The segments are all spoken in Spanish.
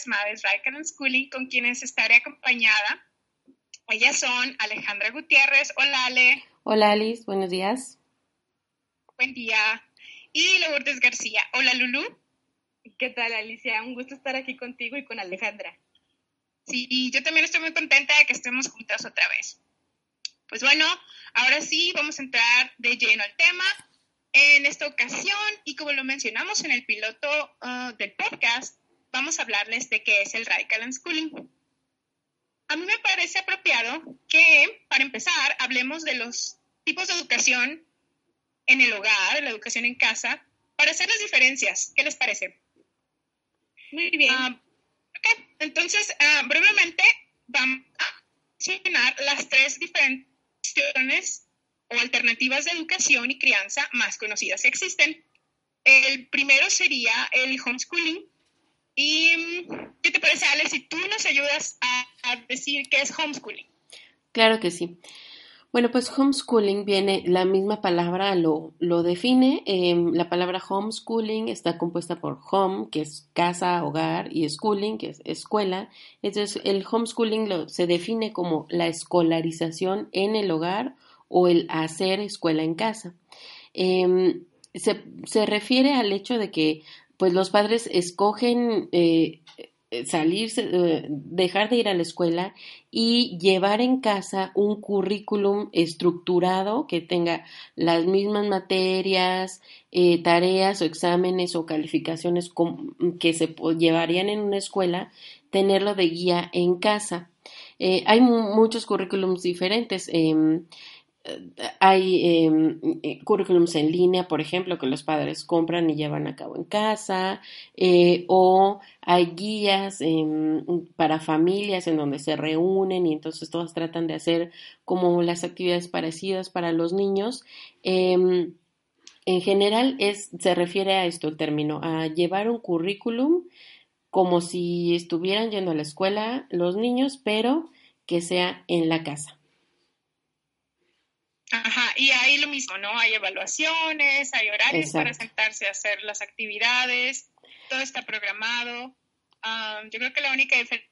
Amigas madres Raikan and Schooling, con quienes estaré acompañada. Ellas son Alejandra Gutiérrez. Hola, Ale. Hola, Alice. Buenos días. Buen día. Y Lourdes García. Hola, Lulu. ¿Qué tal, Alicia? Un gusto estar aquí contigo y con Alejandra. Sí, y yo también estoy muy contenta de que estemos juntas otra vez. Pues bueno, ahora sí vamos a entrar de lleno al tema. En esta ocasión, y como lo mencionamos en el piloto uh, del podcast, vamos a hablarles de qué es el Radical Unschooling. A mí me parece apropiado que, para empezar, hablemos de los tipos de educación en el hogar, la educación en casa, para hacer las diferencias. ¿Qué les parece? Muy bien. Ah, entonces, ah, brevemente, vamos a mencionar las tres diferentes opciones o alternativas de educación y crianza más conocidas que existen. El primero sería el homeschooling, ¿Y qué te parece, Ale, si tú nos ayudas a, decir qué es homeschooling? Claro que sí. Bueno, pues homeschooling viene, la misma palabra lo, lo define. Em, la palabra homeschooling está compuesta por home, que es casa, hogar, y schooling, que es escuela. Entonces, el homeschooling lo, se define como la escolarización en el hogar o el hacer escuela en casa. Em, se, se, refiere al hecho de que pues los padres escogen eh, salirse, eh, dejar de ir a la escuela y llevar en casa un currículum estructurado que tenga las mismas materias, eh, tareas o exámenes o calificaciones que se llevarían en una escuela, tenerlo de guía en casa. hay muchos currículums diferentes. Hay em, eh, currículums en línea, por ejemplo, que los padres compran y llevan a cabo en casa, eh, o hay guías em, para familias en donde se reúnen y entonces todas tratan de hacer como las actividades parecidas para los niños. Em, en general se refiere a esto el término, a llevar un currículum como si estuvieran yendo a la escuela los niños, pero que sea en la casa. Ajá, y ahí lo mismo, ¿no? Hay evaluaciones, hay horarios para sentarse a hacer las actividades, todo está programado. yo creo que la única diferencia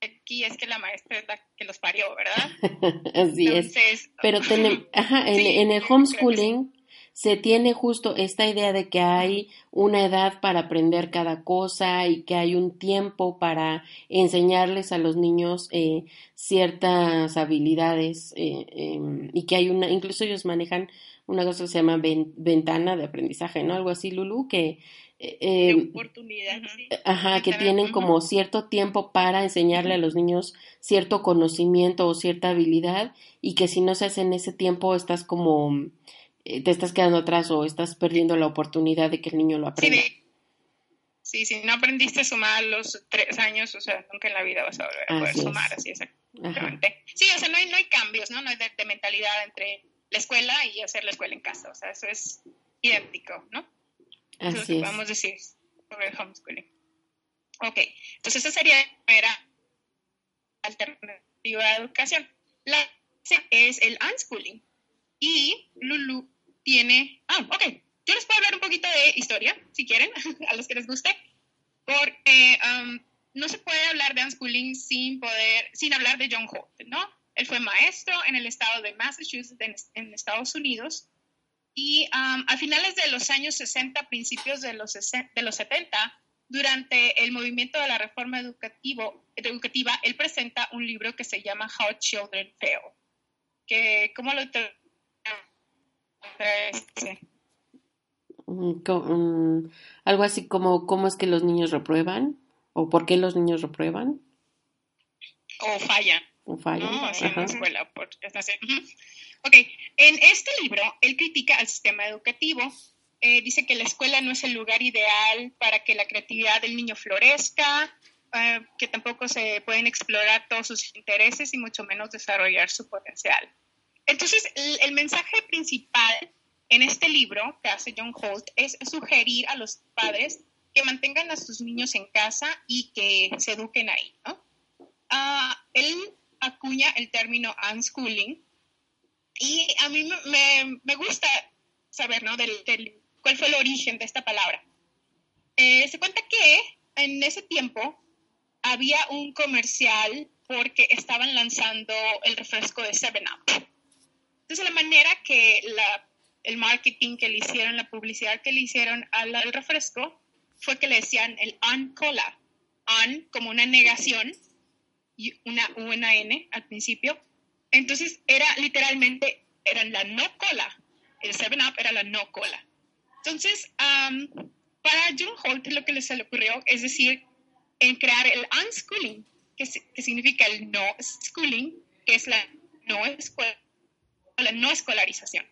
aquí es que la maestra es la que los parió, ¿verdad? Así es. Pero tenemos, ajá, en, el homeschooling se tiene justo esta idea de que hay una edad para aprender cada cosa y que hay un tiempo para enseñarles a los niños eh, ciertas habilidades eh, em, y que hay una, incluso ellos manejan una cosa que se llama ventana de aprendizaje, ¿no? Algo así, Lulu, que... Eh, em, oportunidad, Ajá, que tienen como cierto tiempo para enseñarle a los niños cierto conocimiento o cierta habilidad y que si no se hace en ese tiempo estás como eh, te estás quedando atrás o estás perdiendo la oportunidad de que el niño lo aprenda. Sí, si no aprendiste a sumar los tres años, o sea, nunca en la vida vas a volver a poder sumar, así exactamente. Sí, o sea, no hay, no hay cambios, ¿no? No hay de, mentalidad entre la escuela y hacer la escuela en casa, o sea, eso es idéntico, ¿no? Así eso es. Vamos a decir sobre el homeschooling. Ok, entonces esa sería la primera alternativa de educación. La es el unschooling. Y Lulu tiene... Ah, ok. Yo les puedo hablar un poquito de historia, si quieren, a los que les guste, porque um, no se puede hablar de unschooling sin poder, sin hablar de John Holt, ¿no? Él fue maestro en el estado de Massachusetts, en, Estados Unidos, y um, a finales de los años 60, principios de los, de los 70, durante el movimiento de la reforma educativo, educativa, él presenta un libro que se llama How Children Fail. Que, ¿Cómo lo mm, mm, algo así como cómo es que los niños reprueban o por qué los niños reprueban o fallan. O fallan ¿no? en la escuela Ok, en este libro él critica al sistema educativo eh, dice que la escuela no es el lugar ideal para que la creatividad del niño florezca, eh, que tampoco se pueden explorar todos sus intereses y mucho menos desarrollar su potencial. Entonces, el, mensaje principal en este libro que hace John Holt es sugerir a los padres que mantengan a sus niños en casa y que se eduquen ahí. ¿no? Ah, él acuña el término unschooling y a mí me, me gusta saber ¿no? del, del cuál fue el origen de esta palabra. Eh, se cuenta que en ese tiempo había un comercial porque estaban lanzando el refresco de 7-Up. Entonces la manera que el marketing que le hicieron, la publicidad que le hicieron al, refresco fue que le decían el un cola. Un como una negación y una U, una N al principio. Entonces era literalmente, era la no cola. El 7-Up era la no cola. Entonces, para John Holt lo que se le ocurrió es decir, en crear el unschooling, que, que significa el no schooling, que es la no, escuela, la no escolarización.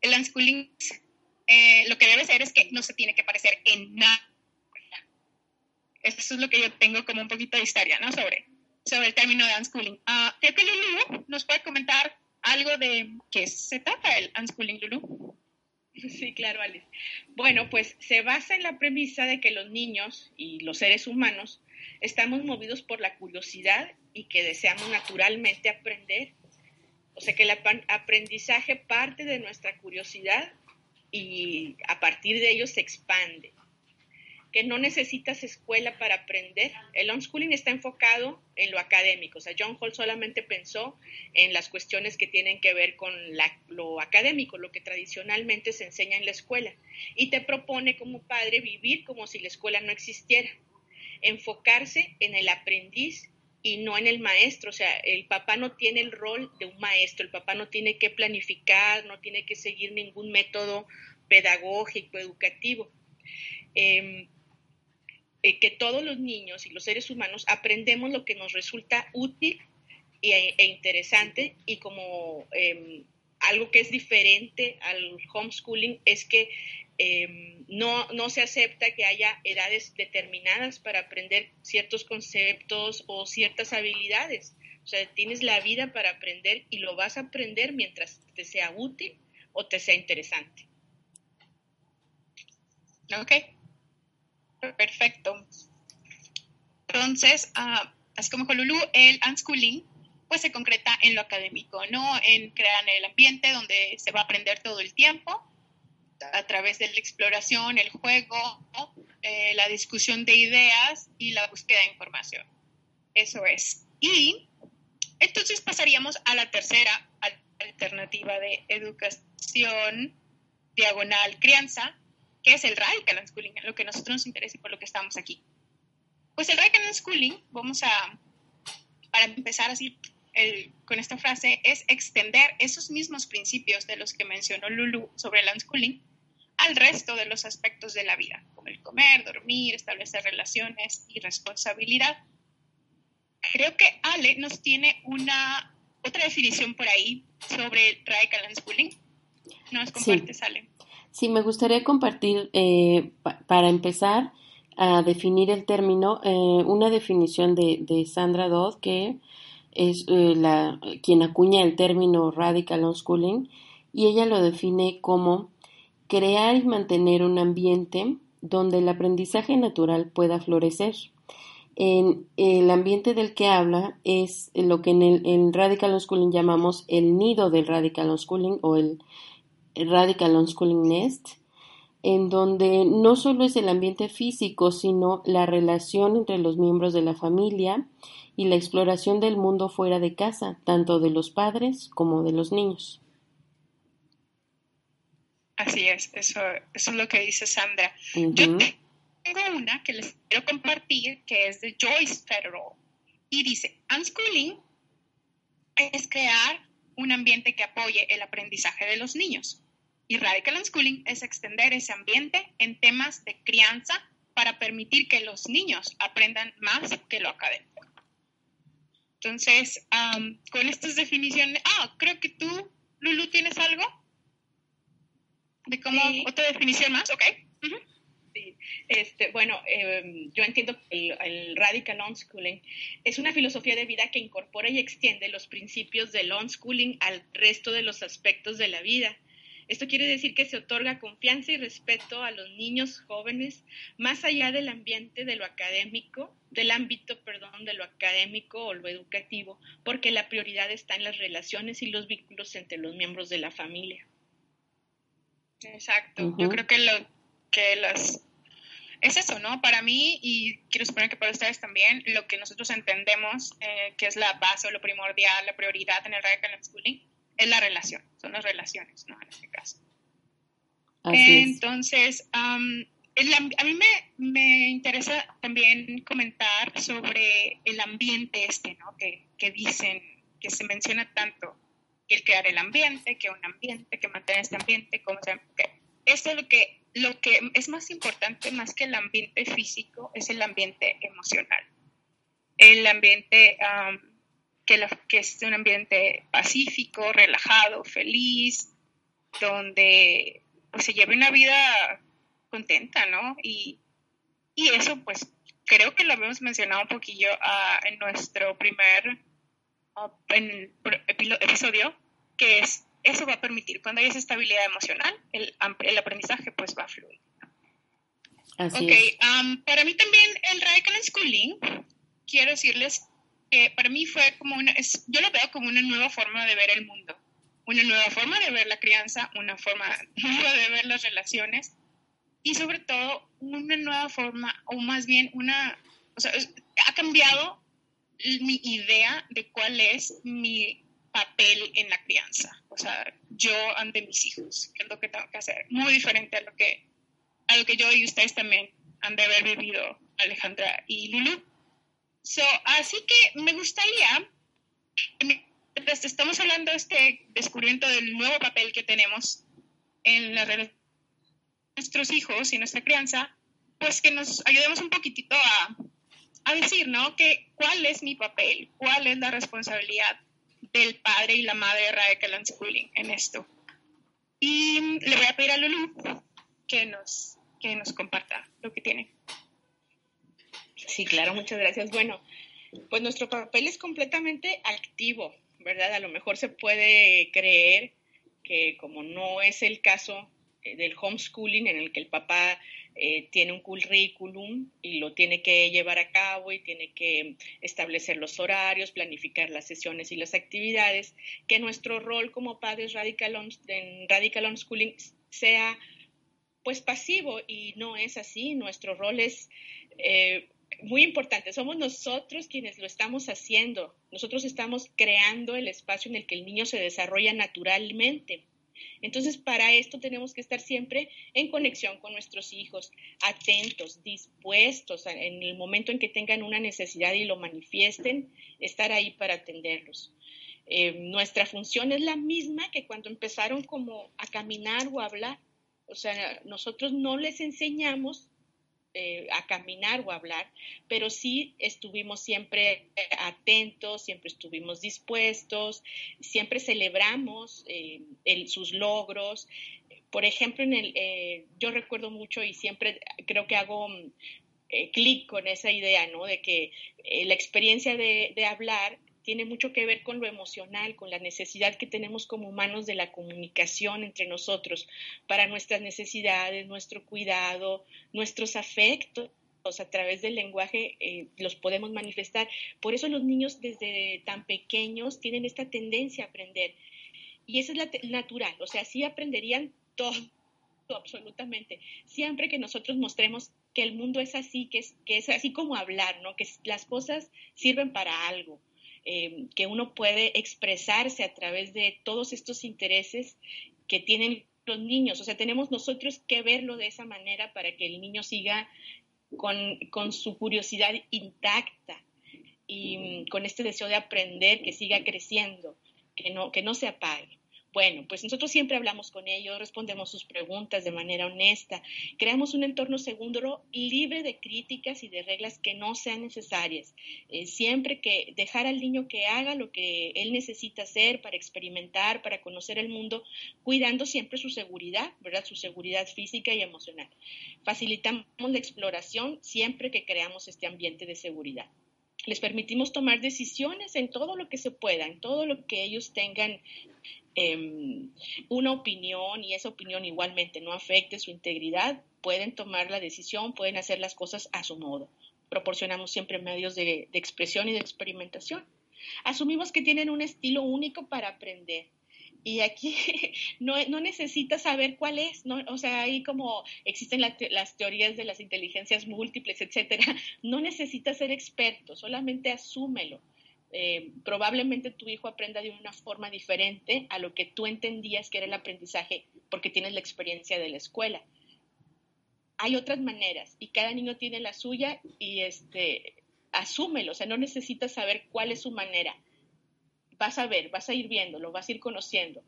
El unschooling eh, lo que debe ser es que no se tiene que parecer en nada. Eso es lo que yo tengo como un poquito de historia, ¿no? Sobre, sobre el término de unschooling. Uh, creo que Lulu nos puede comentar algo de qué se trata el unschooling, Lulu. Sí, claro, Alice. Bueno, pues se basa en la premisa de que los niños y los seres humanos estamos movidos por la curiosidad y que deseamos naturalmente aprender. O sea que el aprendizaje parte de nuestra curiosidad y a partir de ello se expande que no necesitas escuela para aprender. El homeschooling está enfocado en lo académico. O sea, John Hall solamente pensó en las cuestiones que tienen que ver con lo académico, lo que tradicionalmente se enseña en la escuela. Y te propone como padre vivir como si la escuela no existiera. Enfocarse en el aprendiz y no en el maestro. O sea, el papá no tiene el rol de un maestro, el papá no tiene que planificar, no tiene que seguir ningún método pedagógico, educativo. Eh, eh, que todos los niños y los seres humanos aprendemos lo que nos resulta útil e, e interesante y como em, algo que es diferente al homeschooling es que em, no, no se acepta que haya edades determinadas para aprender ciertos conceptos o ciertas habilidades. O sea, tienes la vida para aprender y lo vas a aprender mientras te sea útil o te sea interesante. Ok. Perfecto. Entonces, uh, así como con Lulu, el unschooling pues se concreta en lo académico, ¿no? En crear el ambiente donde se va a aprender todo el tiempo a través de la exploración, el juego, eh, la discusión de ideas y la búsqueda de información. Eso es. Y entonces pasaríamos a la tercera alternativa de educación diagonal crianza, ¿Qué es el radical unschooling? Lo que a nosotros nos interesa y por lo que estamos aquí. Pues el radical unschooling, vamos a, para empezar así con esta frase, es extender esos mismos principios de los que mencionó Lulu sobre el unschooling al resto de los aspectos de la vida, como el comer, dormir, establecer relaciones y responsabilidad. Creo que Ale nos tiene una otra definición por ahí sobre radical unschooling. ¿Nos compartes, Ale? Sí, me gustaría compartir, eh, para empezar a definir el término, eh, una definición de, de, Sandra Dodd, que es eh, la, quien acuña el término radical unschooling, y ella lo define como crear y mantener un ambiente donde el aprendizaje natural pueda florecer. En el ambiente del que habla es lo que en el radical unschooling llamamos el nido del radical unschooling o el Radical Unschooling Nest, en donde no solo es el ambiente físico, sino la relación entre los miembros de la familia y la exploración del mundo fuera de casa, tanto de los padres como de los niños. Así es, eso, eso es lo que dice Sandra. Yo tengo una que les quiero compartir que es de Joyce Federal y dice, unschooling es crear un ambiente que apoye el aprendizaje de los niños. Y radical unschooling es extender ese ambiente en temas de crianza para permitir que los niños aprendan más que lo académico. Entonces, con estas definiciones, ah, creo que tú, Lulu, tienes algo de cómo, otra definición más, ok. Sí. Este, bueno, em, yo entiendo que el, radical unschooling es una filosofía de vida que incorpora y extiende los principios del unschooling al resto de los aspectos de la vida esto quiere decir que se otorga confianza y respeto a los niños jóvenes más allá del ambiente de lo académico, del ámbito, perdón, de lo académico o lo educativo, porque la prioridad está en las relaciones y los vínculos entre los miembros de la familia. Exacto. Yo creo que lo que las es eso, ¿no? Para mí, y quiero suponer que para ustedes también, lo que nosotros entendemos eh, que es la base o lo primordial, la prioridad en el radical schooling, es la relación, son las relaciones, ¿no? En este caso. Entonces, a mí me, me, interesa también comentar sobre el ambiente este, ¿no? Que, que dicen, que se menciona tanto, el crear el ambiente, que un ambiente, que mantener este ambiente, como se, esto es lo que, lo que es más importante, más que el ambiente físico, es el ambiente emocional. El ambiente que, que es un ambiente pacífico, relajado, feliz, donde pues, se lleve una vida contenta, ¿no? Y, eso, pues, creo que lo habíamos mencionado un poquillo ah, en nuestro primer ah, episodio, que es, eso va a permitir, cuando hay esa estabilidad emocional, el, el aprendizaje, pues, va a fluir. Así ok, para mí también el Radical Schooling, quiero decirles que para mí fue como una, es, yo lo veo como una nueva forma de ver el mundo, una nueva forma de ver la crianza, una forma nueva de ver las relaciones y sobre todo una nueva forma, o más bien una, o sea, ha cambiado mi idea de cuál es mi papel en la crianza, o sea, yo ante mis hijos, qué es lo que tengo que hacer, muy diferente a lo que, a lo que yo y ustedes también han de haber vivido, Alejandra y Lulu. Así que me gustaría, mientras estamos hablando de este descubrimiento del nuevo papel que tenemos en la relación nuestros hijos y nuestra crianza, pues que nos ayudemos un poquitito a, a decir, ¿no? Que, ¿Cuál es mi papel? ¿Cuál es la responsabilidad del padre y la madre de Radical Schooling en esto? Y le voy a pedir a Lulu que nos, que nos comparta lo que tiene. Sí, claro, muchas gracias. Bueno, pues nuestro papel es completamente activo, ¿verdad? A lo mejor se puede creer que como no es el caso del homeschooling en el que el papá eh, tiene un currículum y lo tiene que llevar a cabo y tiene que establecer los horarios, planificar las sesiones y las actividades, que nuestro rol como padres radical en radical homeschooling sea pues pasivo y no es así. Nuestro rol es eh, muy importante, somos nosotros quienes lo estamos haciendo. Nosotros estamos creando el espacio en el que el niño se desarrolla naturalmente. Entonces, para esto tenemos que estar siempre en conexión con nuestros hijos, atentos, dispuestos en el momento en que tengan una necesidad y lo manifiesten, estar ahí para atenderlos. Eh, nuestra función es la misma que cuando empezaron como a caminar o a hablar. O sea, nosotros no les enseñamos eh, a caminar o a hablar, pero sí estuvimos siempre atentos, siempre estuvimos dispuestos, siempre celebramos eh, sus logros. Por ejemplo, en el, eh, yo recuerdo mucho y siempre creo que hago clic con esa idea, ¿no? De que la experiencia de, de hablar tiene mucho que ver con lo emocional, con la necesidad que tenemos como humanos de la comunicación entre nosotros para nuestras necesidades, nuestro cuidado, nuestros afectos a través del lenguaje eh, los podemos manifestar. Por eso los niños desde tan pequeños tienen esta tendencia a aprender. Y eso es la natural, o sea, sí aprenderían todo, absolutamente, siempre que nosotros mostremos que el mundo es así, que es, que es así como hablar, ¿no? Que las cosas sirven para algo, Em, que uno puede expresarse a través de todos estos intereses que tienen los niños, o sea, tenemos nosotros que verlo de esa manera para que el niño siga con, con su curiosidad intacta y con este deseo de aprender, que siga creciendo, que no, que no se apague. Bueno, pues nosotros siempre hablamos con ellos, respondemos sus preguntas de manera honesta, creamos un entorno seguro, libre de críticas y de reglas que no sean necesarias. Eh, siempre que dejar al niño que haga lo que él necesita hacer para experimentar, para conocer el mundo, cuidando siempre su seguridad, ¿verdad? Su seguridad física y emocional. Facilitamos la exploración siempre que creamos este ambiente de seguridad les permitimos tomar decisiones en todo lo que se pueda, en todo lo que ellos tengan Em, una opinión y esa opinión igualmente no afecte su integridad, pueden tomar la decisión, pueden hacer las cosas a su modo. Proporcionamos siempre medios de, expresión y de experimentación. Asumimos que tienen un estilo único para aprender. Y aquí no, no necesitas saber cuál es, ¿no? o sea, ahí como existen las teorías de las inteligencias múltiples, etcétera, no necesitas ser experto, solamente asúmelo eh, probablemente tu hijo aprenda de una forma diferente a lo que tú entendías que era el aprendizaje porque tienes la experiencia de la escuela. Hay otras maneras y cada niño tiene la suya y este, asúmelo, o sea, no necesitas saber cuál es su manera. Vas a ver, vas a ir viendo, lo vas a ir conociendo.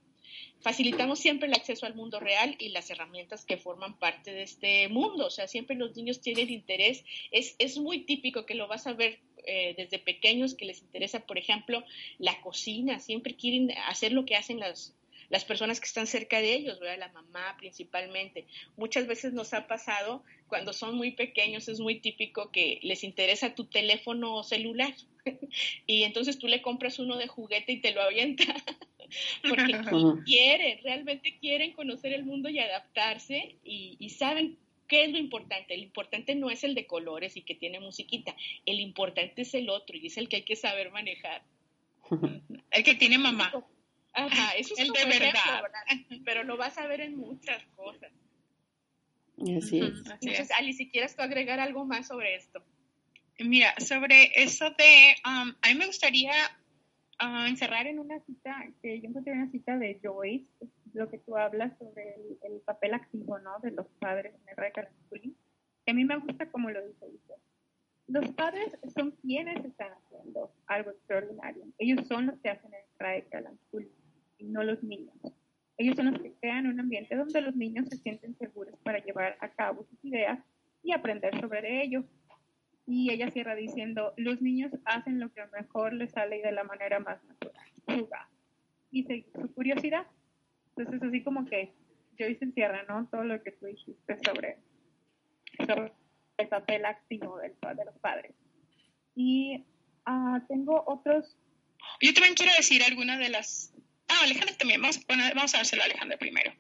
Facilitamos siempre el acceso al mundo real y las herramientas que forman parte de este mundo. O sea, siempre los niños tienen interés. Es, es muy típico que lo vas a ver eh, desde pequeños que les interesa, por ejemplo, la cocina, siempre quieren hacer lo que hacen las, las personas que están cerca de ellos, ¿verdad? La mamá principalmente. Muchas veces nos ha pasado cuando son muy pequeños, es muy típico que les interesa tu teléfono celular y entonces tú le compras uno de juguete y te lo avienta. Porque quieren, realmente quieren conocer el mundo y adaptarse y, y saben ¿Qué es lo importante? El importante no es el de colores y que tiene musiquita. El importante es el otro y es el que hay que saber manejar. el que tiene mamá. Ajá, eso es el de verdad. Pero lo vas a ver en muchas cosas. Así es. Entonces, Ali, si quieres tú agregar algo más sobre esto. Mira, sobre eso de, um, a mí me gustaría uh, encerrar en una cita, que yo encontré una cita de Joyce, lo que tú hablas sobre el, papel activo, ¿no? De los padres en el radical que a mí me gusta como lo dice usted. Los padres son quienes están haciendo algo extraordinario. Ellos son los que hacen el radical y no los niños. Ellos son los que crean un ambiente donde los niños se sienten seguros para llevar a cabo sus ideas y aprender sobre ello. Y ella cierra diciendo, los niños hacen lo que mejor les sale y de la manera más natural, jugar y su curiosidad. Entonces, así como que yo hice encierra, ¿no? Todo lo que tú dijiste sobre, el papel activo de los padres. Y uh, tengo otros... Yo también quiero decir algunas de las... Ah, Alejandra también. Vamos, vamos a dárselo a Alejandra primero.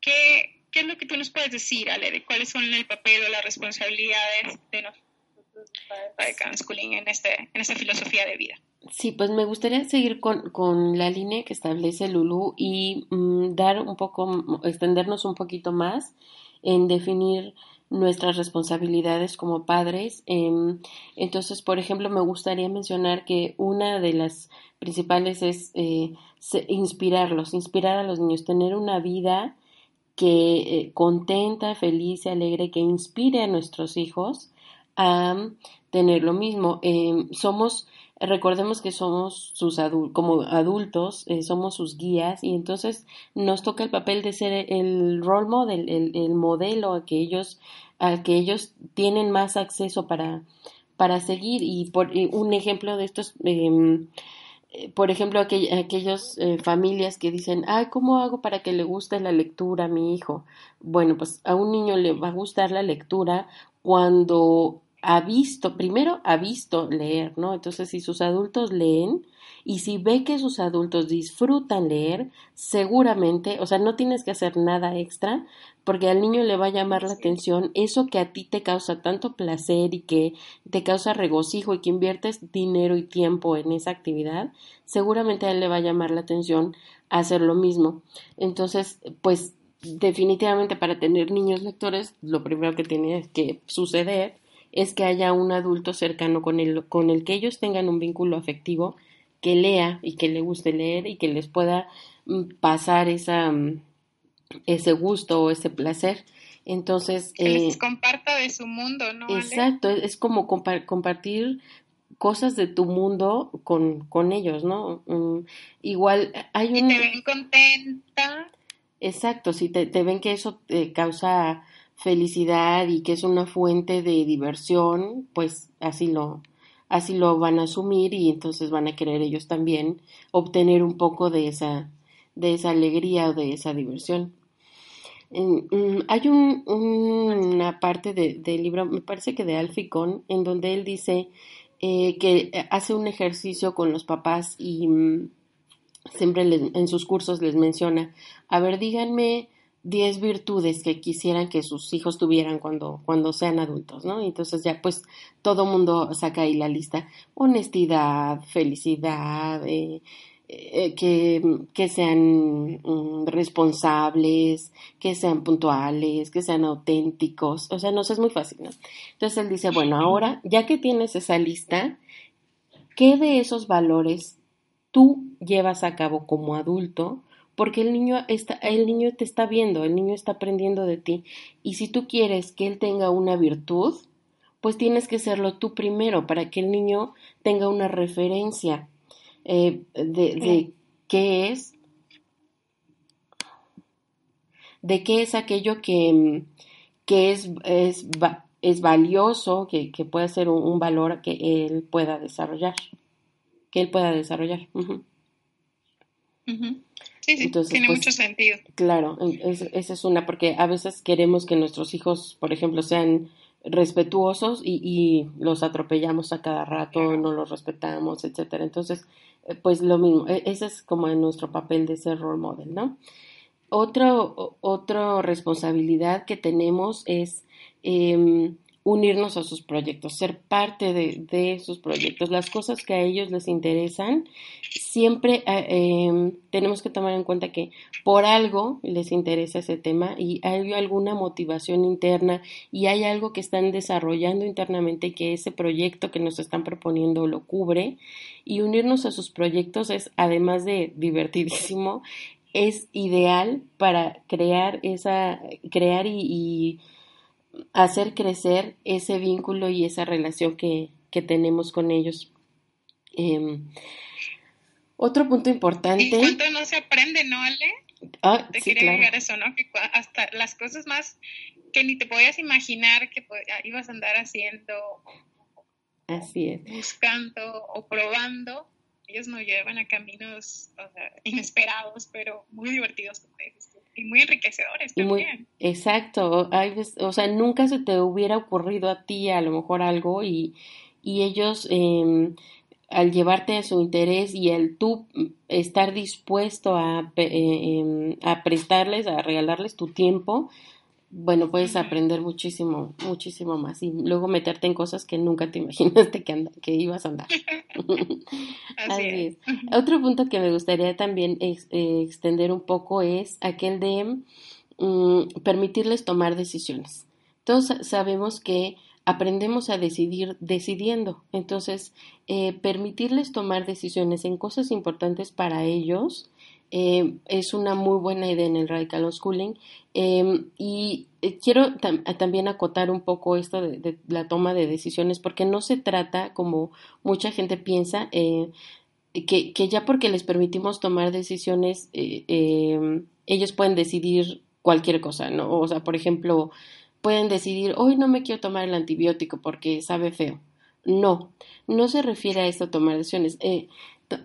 ¿Qué, ¿Qué es lo que tú nos puedes decir, Ale, de cuáles son el papel o las responsabilidades de nosotros para schooling en, este, en esta filosofía de vida? Sí, pues me gustaría seguir con, con la línea que establece Lulu y mm, dar un poco, extendernos un poquito más en definir nuestras responsabilidades como padres. Em, entonces, por ejemplo, me gustaría mencionar que una de las principales es eh, inspirarlos, inspirar a los niños, tener una vida que eh, contenta, feliz y alegre, que inspire a nuestros hijos a tener lo mismo. Em, somos recordemos que somos sus como adultos, eh, somos sus guías y entonces nos toca el papel de ser el role model, el, modelo a que ellos, a que ellos tienen más acceso para, para seguir y por un ejemplo de estos, em, eh, por ejemplo, aquell, aquellas eh, familias que dicen, ay, ¿cómo hago para que le guste la lectura a mi hijo? Bueno, pues a un niño le va a gustar la lectura cuando ha visto, primero ha visto leer, ¿no? Entonces, si sus adultos leen y si ve que sus adultos disfrutan leer, seguramente, o sea, no tienes que hacer nada extra porque al niño le va a llamar la atención eso que a ti te causa tanto placer y que te causa regocijo y que inviertes dinero y tiempo en esa actividad, seguramente a él le va a llamar la atención hacer lo mismo. Entonces, pues definitivamente para tener niños lectores, lo primero que tiene que suceder es que haya un adulto cercano con el, con el que ellos tengan un vínculo afectivo, que lea y que le guste leer y que les pueda mm, pasar esa, mm, ese gusto o ese placer. Entonces... Que les eh, comparta de su mundo, ¿no? Exacto, es como compartir cosas de tu mundo con, con ellos, ¿no? Mm, igual hay un... Y te ven contenta. Exacto, si te, te ven que eso te causa felicidad y que es una fuente de diversión, pues así lo, así lo van a asumir y entonces van a querer ellos también obtener un poco de esa, de esa alegría o de esa diversión. Mm, hay un, una parte del libro, me parece que de Alficón, en donde él dice eh, que hace un ejercicio con los papás y mm, siempre en sus cursos les menciona, a ver, díganme 10 virtudes que quisieran que sus hijos tuvieran cuando, cuando sean adultos, ¿no? Entonces ya pues todo mundo saca ahí la lista. Honestidad, felicidad, eh, eh, que, que, sean mm, responsables, que sean puntuales, que sean auténticos. O sea, no sé, es muy fácil, ¿no? Entonces él dice, bueno, ahora, ya que tienes esa lista, ¿qué de esos valores tú llevas a cabo como adulto? Porque el niño está, el niño te está viendo, el niño está aprendiendo de ti. Y si tú quieres que él tenga una virtud, pues tienes que serlo tú primero para que el niño tenga una referencia eh, de, qué es, de qué es aquello que, que es, es, es valioso, que, que, puede ser un, valor que él pueda desarrollar, que él pueda desarrollar. Sí, sí, tiene pues, mucho sentido. Claro, esa es una, porque a veces queremos que nuestros hijos, por ejemplo, sean respetuosos y, y los atropellamos a cada rato, no los respetamos, etcétera. Entonces, eh, pues lo mismo, e, ese es como en nuestro papel de ser role model, ¿no? Otro, otra responsabilidad que tenemos es eh, unirnos a sus proyectos, ser parte de, de, sus proyectos, las cosas que a ellos les interesan, siempre eh, em, tenemos que tomar en cuenta que por algo les interesa ese tema y hay alguna motivación interna y hay algo que están desarrollando internamente que ese proyecto que nos están proponiendo lo cubre. Y unirnos a sus proyectos es además de divertidísimo, es ideal para crear esa, crear y hacer crecer ese vínculo y esa relación que, que tenemos con ellos. Em, otro punto importante. ¿Y cuánto no se aprende, no, Ale? Ah, te quería agregar eso, ¿no? Que hasta las cosas más que ni te podías imaginar que ibas a andar haciendo. Así es. Buscando o probando. Ellos nos llevan a caminos inesperados, pero muy divertidos, como dices y muy enriquecedores también. exacto, Hay, o sea, nunca se te hubiera ocurrido a ti a lo mejor algo y, y ellos eh, al llevarte a su interés y al tú estar dispuesto a, eh, em, a prestarles, a regalarles tu tiempo, bueno, puedes aprender muchísimo, muchísimo más y luego meterte en cosas que nunca te imaginaste que, que ibas a andar. Así, es. Otro punto que me gustaría también eh, extender un poco es aquel de mm, permitirles tomar decisiones. Todos sabemos que aprendemos a decidir decidiendo, entonces eh, permitirles tomar decisiones en cosas importantes para ellos eh, es una muy buena idea en el radical schooling em, y eh, quiero también acotar un poco esto de, la toma de decisiones porque no se trata como mucha gente piensa eh, que, que, ya porque les permitimos tomar decisiones em, ellos pueden decidir cualquier cosa, ¿no? O sea, por ejemplo, pueden decidir hoy no me quiero tomar el antibiótico porque sabe feo. No, no se refiere a esto tomar decisiones. Eh,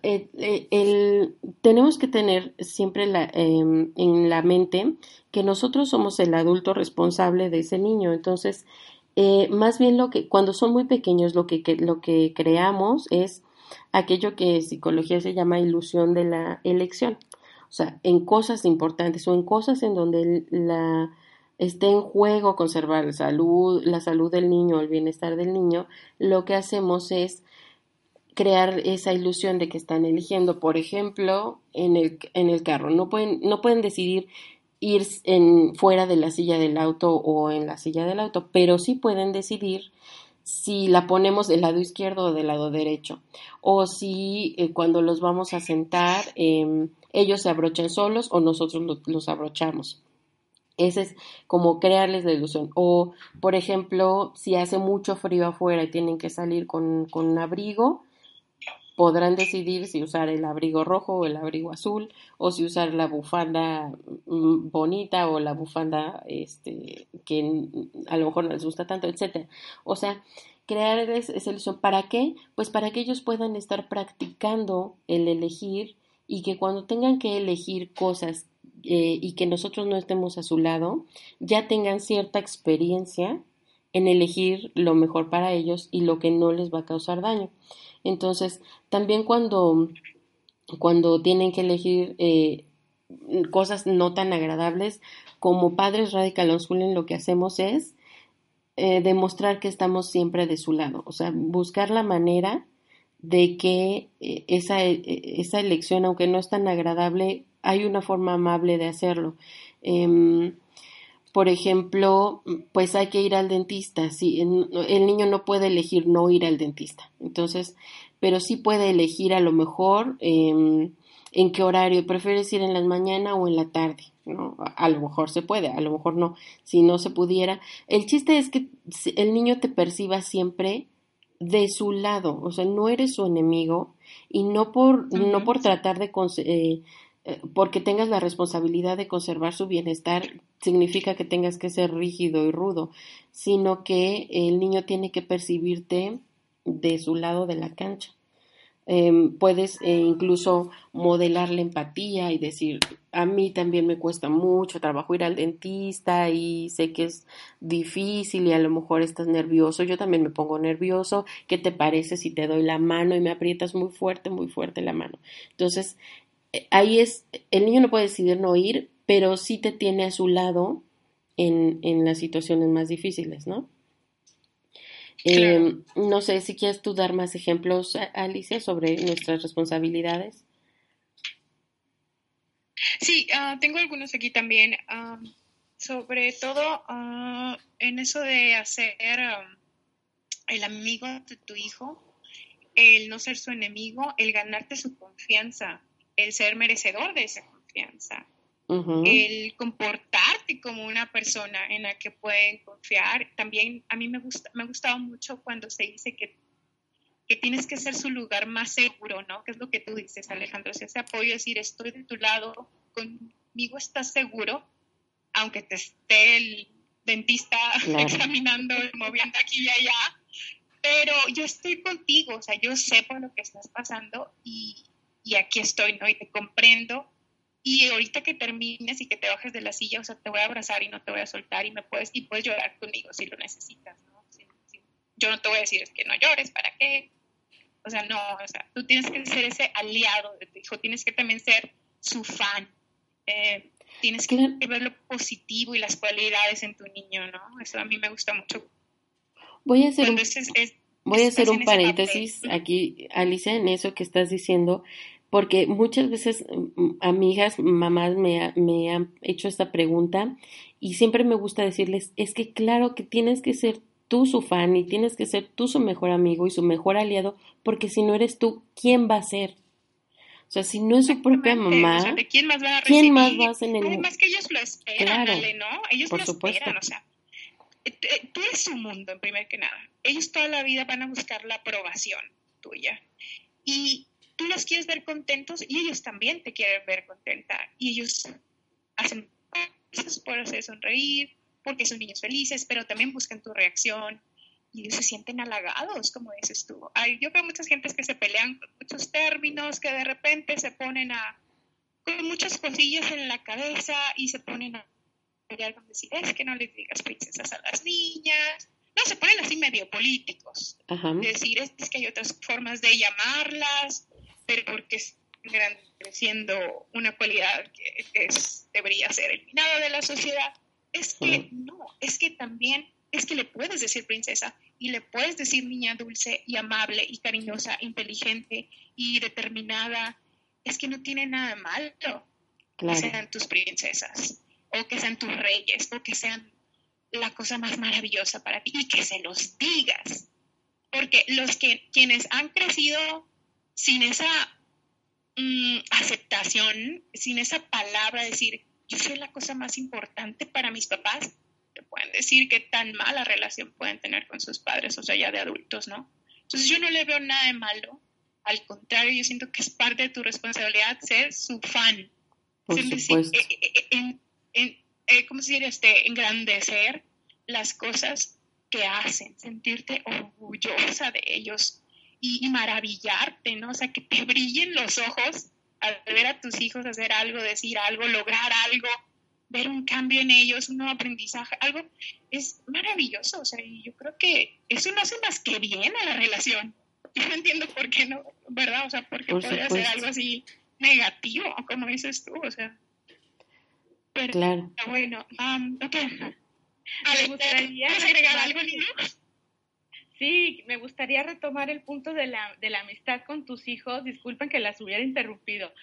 eh, el, tenemos que tener siempre la, em, en la mente que nosotros somos el adulto responsable de ese niño. Entonces, eh, más bien lo que cuando son muy pequeños lo que, lo que creamos es aquello que en psicología se llama ilusión de la elección. O sea, en cosas importantes o en cosas en donde la esté en juego conservar la salud, la salud del niño, el bienestar del niño, lo que hacemos es crear esa ilusión de que están eligiendo, por ejemplo, en el, en el carro. No pueden, no pueden decidir ir en, fuera de la silla del auto o en la silla del auto, pero sí pueden decidir si la ponemos del lado izquierdo o del lado derecho, o si eh, cuando los vamos a sentar em, ellos se abrochan solos o nosotros los abrochamos. Ese es como crearles la ilusión. O, por ejemplo, si hace mucho frío afuera y tienen que salir con, con un abrigo, podrán decidir si usar el abrigo rojo o el abrigo azul, o si usar la bufanda mm, bonita o la bufanda este, que a lo mejor no les gusta tanto, etcétera. O sea, crearles esa ilusión. ¿Para qué? Pues para que ellos puedan estar practicando el elegir y que cuando tengan que elegir cosas eh, y que nosotros no estemos a su lado, ya tengan cierta experiencia en elegir lo mejor para ellos y lo que no les va a causar daño. Entonces, también cuando, cuando tienen que elegir eh, cosas no tan agradables, como padres radical homeschooling lo que hacemos es eh, demostrar que estamos siempre de su lado, o sea, buscar la manera de que esa, esa elección, aunque no es tan agradable, hay una forma amable de hacerlo. Em, por ejemplo, pues hay que ir al dentista. Sí, el niño no puede elegir no ir al dentista. Entonces, pero sí puede elegir a lo mejor em, en qué horario. ¿Prefieres ir en la mañana o en la tarde? ¿no? A lo mejor se puede, a lo mejor no. Si no se pudiera. El chiste es que el niño te perciba siempre de su lado. O sea, no eres su enemigo y no por, no por tratar de... Eh, porque tengas la responsabilidad de conservar su bienestar significa que tengas que ser rígido y rudo, sino que el niño tiene que percibirte de su lado de la cancha. Em, puedes eh, incluso modelar la empatía y decir, a mí también me cuesta mucho trabajo ir al dentista y sé que es difícil y a lo mejor estás nervioso, yo también me pongo nervioso, ¿qué te parece si te doy la mano y me aprietas muy fuerte, muy fuerte la mano? Entonces, ahí es, el niño no puede decidir no ir, pero sí te tiene a su lado en, en las situaciones más difíciles, ¿no? Em, no sé si quieres tú dar más ejemplos, Alicia, sobre nuestras responsabilidades. Sí, ah, tengo algunos aquí también. Ah, sobre todo ah, en eso de hacer el amigo de tu hijo, el no ser su enemigo, el ganarte su confianza el ser merecedor de esa confianza, el comportarte como una persona en la que pueden confiar. También a mí me gusta, me ha gustado mucho cuando se dice que, que tienes que ser su lugar más seguro, ¿no? Que es lo que tú dices, Alejandro, si ese apoyo, decir, estoy de tu lado, conmigo estás seguro, aunque te esté el dentista examinando, moviendo aquí y allá, pero yo estoy contigo, o sea, yo sé por lo que estás pasando y, y aquí estoy, ¿no? Y te comprendo. Y ahorita que termines y que te bajes de la silla, o sea, te voy a abrazar y no te voy a soltar y me puedes, y puedes llorar conmigo si lo necesitas, ¿no? yo no te voy a decir es que no llores, ¿para qué? O sea, no, o sea, tú tienes que ser ese aliado de tu hijo, tienes que también ser su fan. Eh, tienes que ver lo positivo y las cualidades en tu niño, ¿no? Eso a mí me gusta mucho. Voy a hacer un... Voy a hacer un paréntesis aquí, Alicia, en eso que estás diciendo, porque muchas veces mm, amigas, mamás me, me han hecho esta pregunta y siempre me gusta decirles, es que claro que tienes que ser tú su fan y tienes que ser tú su mejor amigo y su mejor aliado, porque si no eres tú, ¿quién va a ser? O sea, si no es su propia mamá, quién más va a ¿quién más va a ser en el Además que ellos lo esperan, ¿no? Ellos lo esperan, o sea, eh, eh, tú eres su mundo, en primer que nada. Ellos toda la vida van a buscar la aprobación tuya. Y tú los quieres ver contentos y ellos también te quieren ver contenta. Y ellos hacen cosas por hacer sonreír, porque son niños felices, pero también buscan tu reacción y ellos se sienten halagados, como dices tú. Hay, yo veo muchas gentes que se pelean con muchos términos, que de repente se ponen a con muchas cosillas en la cabeza y se ponen a decir, es que no les digas princesas a las niñas. No, se ponen así medio políticos. Decir, es, que hay otras formas de llamarlas, pero porque es creciendo una cualidad que, debería ser eliminada de la sociedad. Es que no, es que también, es que le puedes decir princesa y le puedes decir niña dulce y amable y cariñosa, inteligente y determinada. Es que no tiene nada malo que sean tus princesas o que sean tus reyes, o que sean la cosa más maravillosa para ti y que se los digas. Porque los que quienes han crecido sin esa mm, aceptación, sin esa palabra, decir, yo soy la cosa más importante para mis papás, te pueden decir qué tan mala relación pueden tener con sus padres, o sea, ya de adultos, ¿no? Entonces yo no le veo nada de malo, al contrario, yo siento que es parte de tu responsabilidad ser su fan. Por supuesto. Eh, eh, en, en, eh, ¿Cómo se dice? Este, engrandecer las cosas que hacen, sentirte orgullosa de ellos y, maravillarte, ¿no? O sea, que te brillen los ojos al ver a tus hijos hacer algo, decir algo, lograr algo, ver un cambio en ellos, un nuevo aprendizaje, algo es maravilloso. O sea, y yo creo que eso no hace más que bien a la relación. Yo no entiendo por qué no, ¿verdad? O sea, por qué podría ser algo así negativo, como dices tú, o sea. Pero, claro. Bueno, um. ¿Quieres agregar algo? Sí, me gustaría retomar el punto de la, de la amistad con tus hijos. Disculpen que las hubiera interrumpido,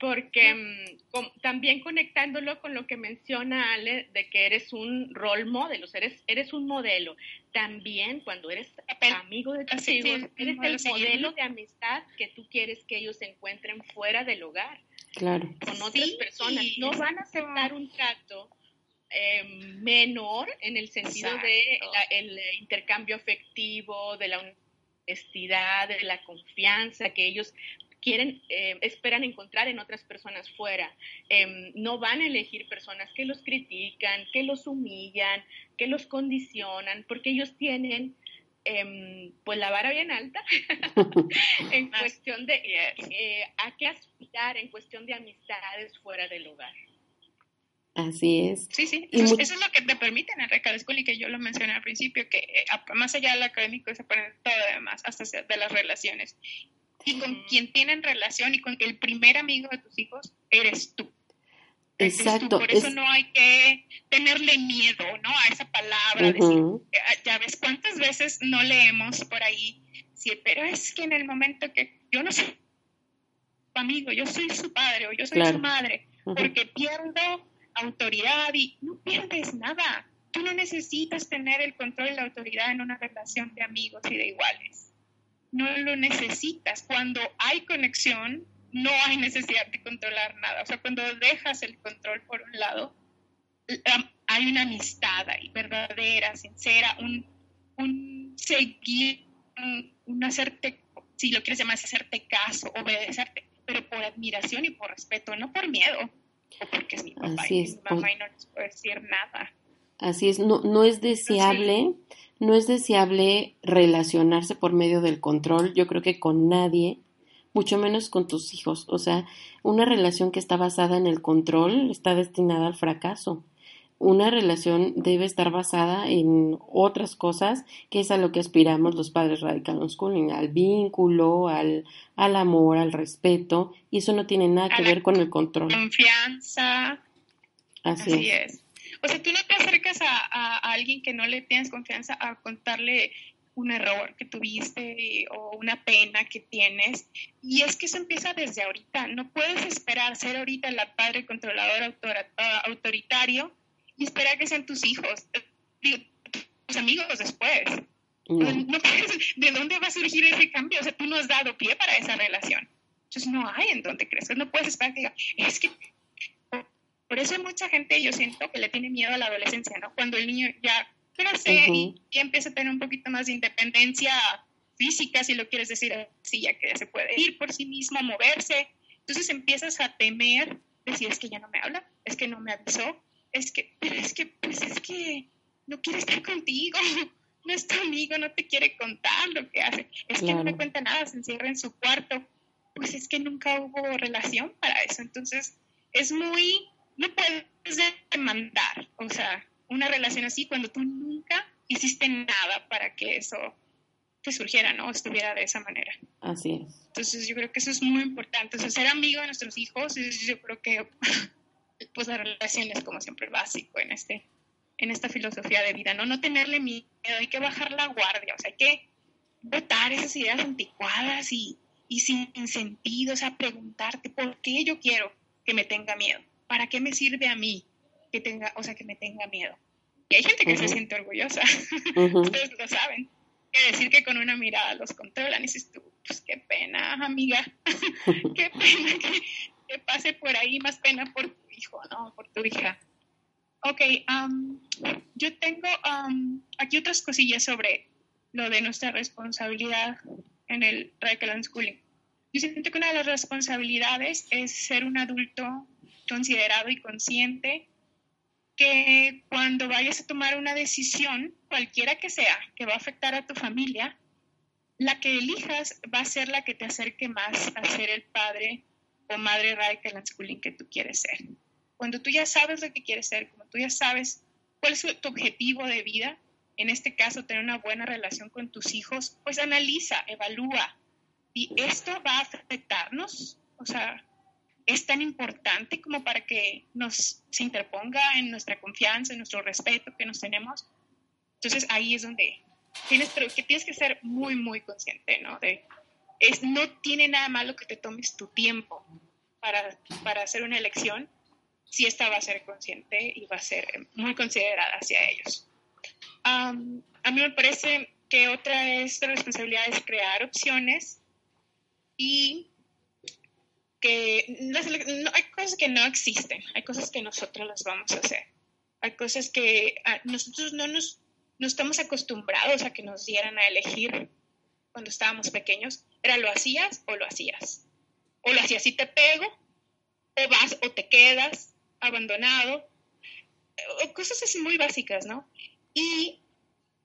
porque mm, también conectándolo con lo que menciona Ale, de que eres un role model, o sea, eres, eres un modelo. También cuando eres amigo de tus hijos, eres el modelo de amistad que tú quieres que ellos se encuentren fuera del hogar. Claro. Con otras personas. No van a aceptar un trato eh, menor en el sentido de el intercambio afectivo, de la honestidad, de la confianza que ellos quieren, eh, esperan encontrar en otras personas fuera. Em, no van a elegir personas que los critican, que los humillan, que los condicionan, porque ellos tienen em, pues la vara bien alta en cuestión de eh, a qué aspirar en cuestión de amistades fuera del hogar. Así es. Sí, sí, eso, es lo que te permite en el Recado School y que yo lo mencioné al principio, que eh, más allá del académico se pone todo lo demás, hasta de las relaciones. Y con quien tienen relación y con el primer amigo de tus hijos eres tú. Exacto. Por eso no hay que tenerle miedo, ¿no? A esa palabra. decir, ah, ya ves cuántas veces no leemos por ahí, sí, pero es que en el momento que yo no soy su amigo, yo soy su padre o yo soy su madre, porque pierdo autoridad y no pierdes nada. Tú no necesitas tener el control y la autoridad en una relación de amigos y de iguales. No lo necesitas. Cuando hay conexión, no hay necesidad de controlar nada. O sea, cuando dejas el control por un lado, hay una amistad ahí, verdadera, sincera, un, un seguir, un, hacerte, si lo quieres llamar, hacerte caso, obedecerte, pero por admiración y por respeto, no por miedo porque es mi papá Así y es. mi mamá y no les puedo decir nada. Así es, no, no es deseable, no es deseable relacionarse por medio del control, yo creo que con nadie, mucho menos con tus hijos. O sea, una relación que está basada en el control está destinada al fracaso una relación debe estar basada en otras cosas, que es a lo que aspiramos los padres radical unschooling, al vínculo, al, al amor, al respeto, y eso no tiene nada que ver con el control. Confianza. Así, es. O sea, tú no te acercas a, a, alguien que no le tienes confianza a contarle un error que tuviste o una pena que tienes. Y es que eso empieza desde ahorita. No puedes esperar ser ahorita el padre controlador autoritario y espera que sean tus hijos, tus amigos después. ¿De dónde va a surgir ese cambio? O sea, tú no has dado pie para esa relación. Entonces no hay en donde crecer. No puedes esperar que diga, es que... Por eso hay mucha gente, yo siento, que le tiene miedo a la adolescencia, ¿no? Cuando el niño ya crece y, empieza a tener un poquito más de independencia física, si lo quieres decir así, ya que se puede ir por sí mismo, moverse. Entonces empiezas a temer, decir, es que ya no me habla, es que no me avisó, es que, pero es que, pues es que no quiere estar contigo, no es tu amigo, no te quiere contar lo que hace, es que no me cuenta nada, se encierra en su cuarto, pues es que nunca hubo relación para eso, entonces es muy, no puedes demandar, o sea, una relación así cuando tú nunca hiciste nada para que eso te surgiera, ¿no? Estuviera de esa manera. Así es. Entonces yo creo que eso es muy importante, o sea, ser amigo de nuestros hijos, yo creo que pues la relación es como siempre básico en este en esta filosofía de vida, ¿no? No tenerle miedo, hay que bajar la guardia, o sea, hay que votar esas ideas anticuadas y, y sin sentido, o sea, preguntarte por qué yo quiero que me tenga miedo, para qué me sirve a mí que tenga, o sea, que me tenga miedo. Y hay gente que se siente orgullosa, ustedes lo saben, que decir que con una mirada los controlan y dices tú, pues qué pena, amiga, qué pena que, que pase por ahí más pena por hijo, ¿no? Por tu hija. Ok, um, yo tengo um, aquí otras cosillas sobre lo de nuestra responsabilidad en el Radical Schooling. Yo siento que una de las responsabilidades es ser un adulto considerado y consciente que cuando vayas a tomar una decisión, cualquiera que sea, que va a afectar a tu familia, la que elijas va a ser la que te acerque más a ser el padre o madre radical schooling que tú quieres ser. Cuando tú ya sabes lo que quieres ser, cuando tú ya sabes cuál es tu objetivo de vida, en este caso tener una buena relación con tus hijos, pues analiza, evalúa. ¿Y esto va a afectarnos? O sea, ¿es tan importante como para que nos se interponga en nuestra confianza, en nuestro respeto que nos tenemos? Entonces ahí es donde tienes, pero que tienes que ser muy, muy consciente, ¿no? De, es, no tiene nada malo que te tomes tu tiempo para, para hacer una elección, si esta va a ser consciente y va a ser muy considerada hacia ellos. a mí me parece que otra es la responsabilidad es crear opciones y no, hay cosas que no existen, hay cosas que nosotros las vamos a hacer, hay cosas que ah, nosotros no nos no estamos acostumbrados a que nos dieran a elegir cuando estábamos pequeños. Era lo hacías o lo hacías. O lo hacías y te pego, o vas o te quedas abandonado, o cosas muy básicas, ¿no? Y,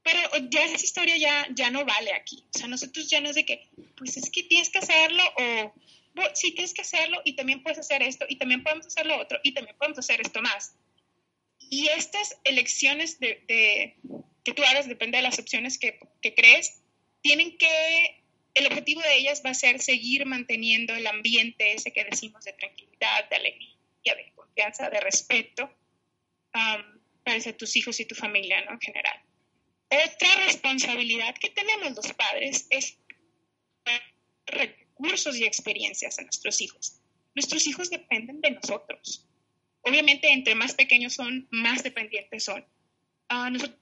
pero ya esa historia ya, ya no vale aquí. O sea, nosotros ya no es de que, pues es que tienes que hacerlo, o sí tienes que hacerlo, y también puedes hacer esto, y también podemos hacer lo otro, y también podemos hacer esto más. Y estas elecciones de, que tú hagas, depende de las opciones que, que crees, tienen que, el objetivo de ellas va a ser seguir manteniendo el ambiente ese que decimos de tranquilidad, de alegría, de confianza, de respeto um, para tus hijos y tu familia, ¿no? En general. Otra responsabilidad que tenemos los padres es recursos y experiencias a nuestros hijos. Nuestros hijos dependen de nosotros. Obviamente, entre más pequeños son, más dependientes son. Uh, nosotros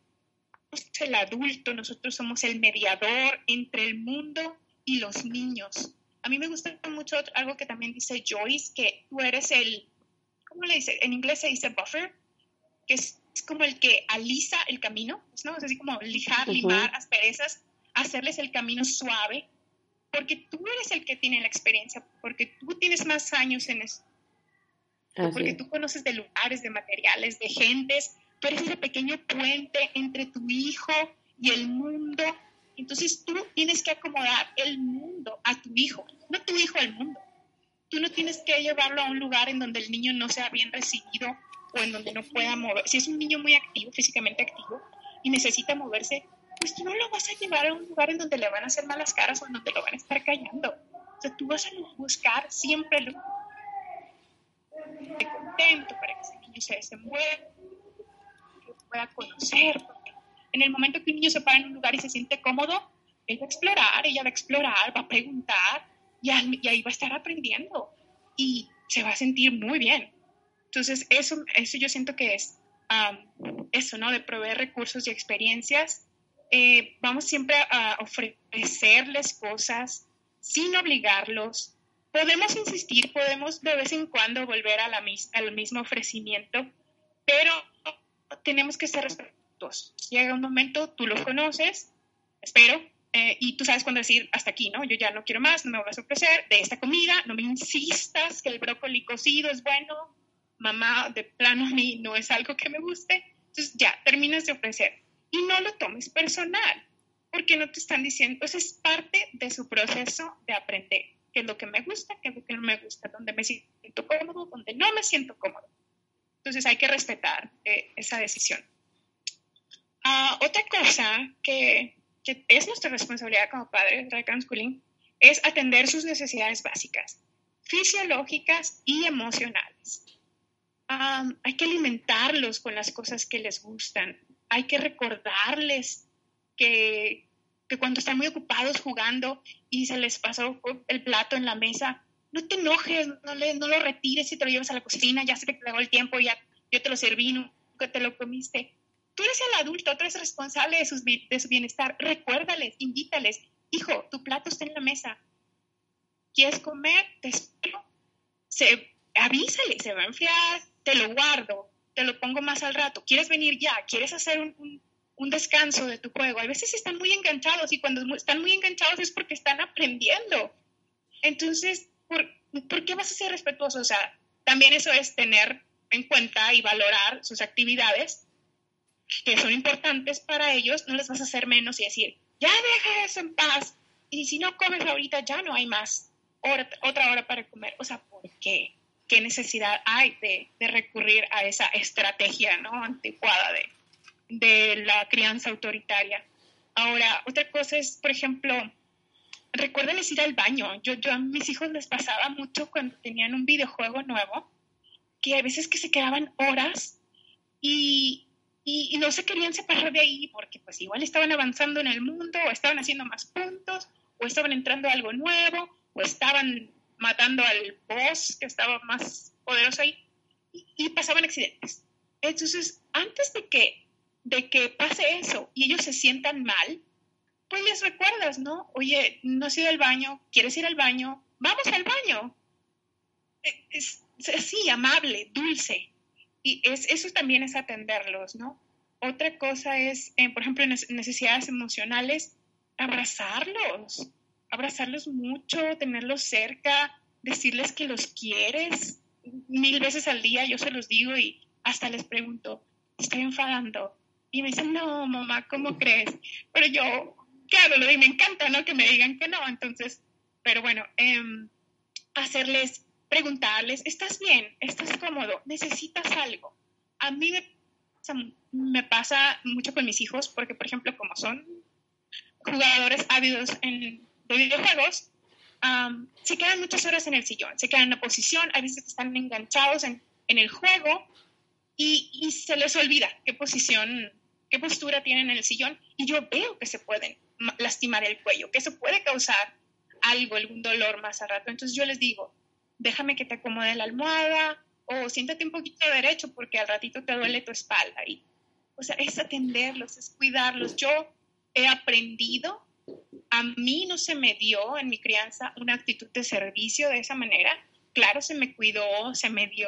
el adulto, nosotros somos el mediador entre el mundo y los niños. A mí me gusta mucho algo que también dice Joyce, que tú eres el, ¿cómo le dice? En inglés se dice buffer, que es, como el que alisa el camino, ¿no? Es así como lijar, limar asperezas, hacerles el camino suave, porque tú eres el que tiene la experiencia, porque tú tienes más años en eso, porque tú conoces de lugares, de materiales, de gentes, tú eres ese pequeño puente entre tu hijo y el mundo. Entonces tú tienes que acomodar el mundo a tu hijo, no tu hijo al mundo. Tú no tienes que llevarlo a un lugar en donde el niño no sea bien recibido o en donde no pueda mover. Si es un niño muy activo, físicamente activo, y necesita moverse, pues tú no lo vas a llevar a un lugar en donde le van a hacer malas caras o en donde lo van a estar callando. O sea, tú vas a buscar siempre lo contento para que ese niño se desenvuelva pueda conocer. En el momento que un niño se para en un lugar y se siente cómodo, él va a explorar, ella va a explorar, va a preguntar y, ahí va a estar aprendiendo y se va a sentir muy bien. Entonces, eso, eso yo siento que es eso, ¿no? De proveer recursos y experiencias. Eh, vamos siempre a ofrecerles cosas sin obligarlos. Podemos insistir, podemos de vez en cuando volver a la, al mismo ofrecimiento, pero tenemos que ser respetuosos. Llega un momento, tú lo conoces, espero, eh, y tú sabes cuándo decir hasta aquí, ¿no? Yo ya no quiero más, no me vas a ofrecer de esta comida, no me insistas que el brócoli cocido es bueno, mamá, de plano a mí no es algo que me guste. Entonces ya, terminas de ofrecer. Y no lo tomes personal, porque no te están diciendo, eso es parte de su proceso de aprender, qué es lo que me gusta, qué es lo que no me gusta, dónde me siento cómodo, dónde no me siento cómodo. Entonces hay que respetar eh, esa decisión. Ah, otra cosa que, es nuestra responsabilidad como padres de schooling es atender sus necesidades básicas, fisiológicas y emocionales. hay que alimentarlos con las cosas que les gustan. Hay que recordarles que, que cuando están muy ocupados jugando y se les pasó el plato en la mesa, no te enojes, no, le, no lo retires y te lo llevas a la cocina, ya que te llegó el tiempo, ya yo te lo serví, nunca te lo comiste. Tú eres el adulto, tú eres responsable de, sus, de su bienestar. Recuérdales, invítales, hijo, tu plato está en la mesa. ¿Quieres comer? Te espero. Se, avísale, se va a enfriar, te lo guardo, te lo pongo más al rato, quieres venir ya, quieres hacer un, descanso de tu juego. A veces están muy enganchados y cuando están muy enganchados es porque están aprendiendo. Entonces, ¿por, ¿por qué vas a ser respetuoso? O sea, también eso es tener en cuenta y valorar sus actividades que son importantes para ellos, no les vas a hacer menos y decir, ya deja eso en paz. Y si no comes ahorita, ya no hay más otra hora para comer. O sea, ¿por qué? ¿Qué necesidad hay de, recurrir a esa estrategia ¿no? anticuada de, de la crianza autoritaria? Ahora, otra cosa es, por ejemplo, recuérdenles ir al baño. Yo, yo a mis hijos les pasaba mucho cuando tenían un videojuego nuevo, que a veces que se quedaban horas y, y, no se querían separar de ahí porque pues igual estaban avanzando en el mundo o estaban haciendo más puntos o estaban entrando a algo nuevo o estaban matando al boss que estaba más poderoso ahí y, pasaban accidentes. Entonces, antes de que, de que pase eso y ellos se sientan mal, pues les recuerdas, ¿no? Oye, no has ido al baño, ¿quieres ir al baño? Vamos al baño. E, es, así, amable, dulce. Y es, eso también es atenderlos, ¿no? Otra cosa es, eh, por ejemplo, necesidades emocionales, abrazarlos, abrazarlos mucho, tenerlos cerca, decirles que los quieres mil veces al día, yo se los digo y hasta les pregunto, estoy enfadando. Y me dicen, no, mamá, ¿cómo crees? Pero yo, claro, lo me encanta, ¿no? Que me digan que no. Entonces, pero bueno, em, hacerles preguntarles, ¿estás bien? ¿Estás cómodo? ¿Necesitas algo? A mí me, pasa mucho con mis hijos porque, por ejemplo, como son jugadores ávidos en, de videojuegos, se quedan muchas horas en el sillón, se quedan en la posición, a veces están enganchados en, en el juego y, y, se les olvida qué posición, qué postura tienen en el sillón y yo veo que se pueden lastimar el cuello, que eso puede causar algo, algún dolor más a rato. Entonces yo les digo, déjame que te acomode la almohada o siéntate un poquito derecho porque al ratito te duele tu espalda. Y, o sea, es atenderlos, es cuidarlos. Yo he aprendido, a mí no se me dio en mi crianza una actitud de servicio de esa manera. Claro, se me cuidó, se me dio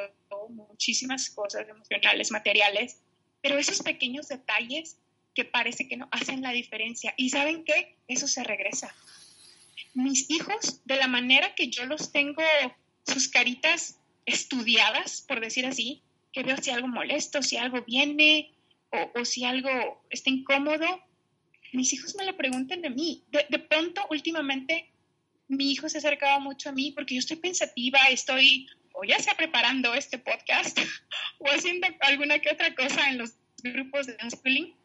muchísimas cosas emocionales, materiales, pero esos pequeños detalles que parece que no hacen la diferencia. ¿Y saben qué? Eso se regresa. Mis hijos, de la manera que yo los tengo sus caritas estudiadas, por decir así, que veo si algo molesto, si algo viene o, si algo está incómodo. Mis hijos me lo preguntan de mí. De, pronto, últimamente, mi hijo se acercaba mucho a mí porque yo estoy pensativa, estoy o ya sea preparando este podcast o haciendo alguna que otra cosa en los grupos de unschooling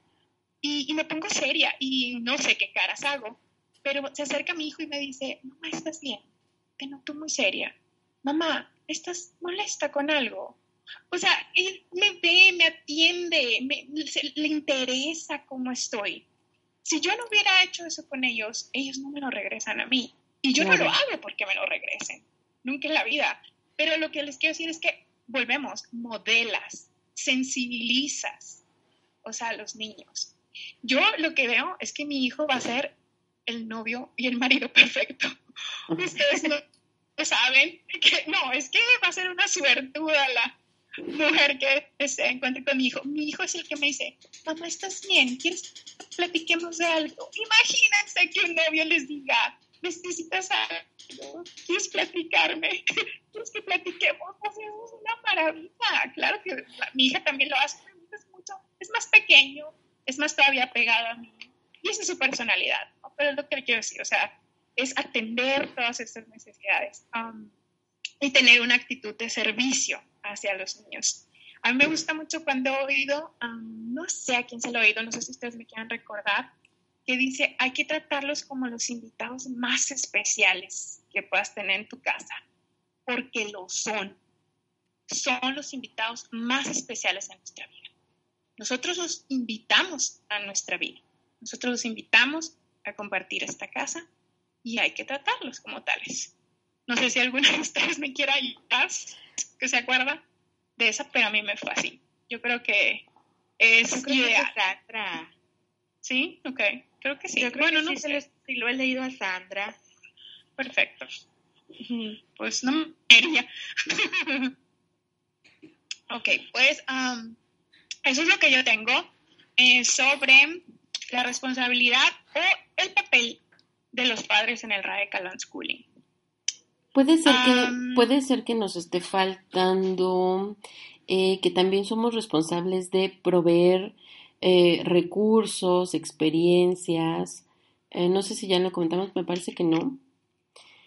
y, y me pongo seria y no sé qué caras hago, pero se acerca mi hijo y me dice, mamá, ¿estás bien? Te noto muy seria mamá, ¿estás molesta con algo? O sea, él me ve, me atiende, me, le interesa cómo estoy. Si yo no hubiera hecho eso con ellos, ellos no me lo regresan a mí. Y yo no lo hago porque me lo regresen. Nunca en la vida. Pero lo que les quiero decir es que volvemos, modelas, sensibilizas, o sea, a los niños. Yo lo que veo es que mi hijo va a ser el novio y el marido perfecto. Ustedes no saben que no, es que va a ser una suertuda la mujer que se encuentre con mi hijo. Mi hijo es el que me dice, mamá, ¿estás bien? ¿Quieres platiquemos de algo? Imagínense que un novio les diga, necesitas algo, ¿quieres platicarme? ¿Quieres que platiquemos? Pues es una maravilla. Claro que mi hija también lo hace, es mucho, es más pequeño, es más todavía pegado a mí. Y esa es su personalidad, Pero es lo que le quiero decir, o sea, es atender todas estas necesidades um, y tener una actitud de servicio hacia los niños. A mí me gusta mucho cuando he oído, um, no sé a quién se lo he oído, no sé si ustedes me quieran recordar, que dice, hay que tratarlos como los invitados más especiales que puedas tener en tu casa, porque lo son. Son los invitados más especiales en nuestra vida. Nosotros los invitamos a nuestra vida. Nosotros los invitamos a compartir esta casa y hay que tratarlos como tales. No sé si alguna de ustedes me quiera ayudar, que se acuerda de esa, pero a mí me fue así. Yo creo que es ideal. Sandra. ¿Sí? Ok, creo que sí. Yo creo bueno, no sé. si lo he leído a Sandra. Perfecto. Pues no me quería. Ok, pues eso es lo que yo tengo eh, sobre la responsabilidad o el papel de los padres en el radical unschooling. Puede ser que, puede ser que nos esté faltando eh, que también somos responsables de proveer eh, recursos, experiencias. Eh, no sé si ya lo comentamos, me parece que no.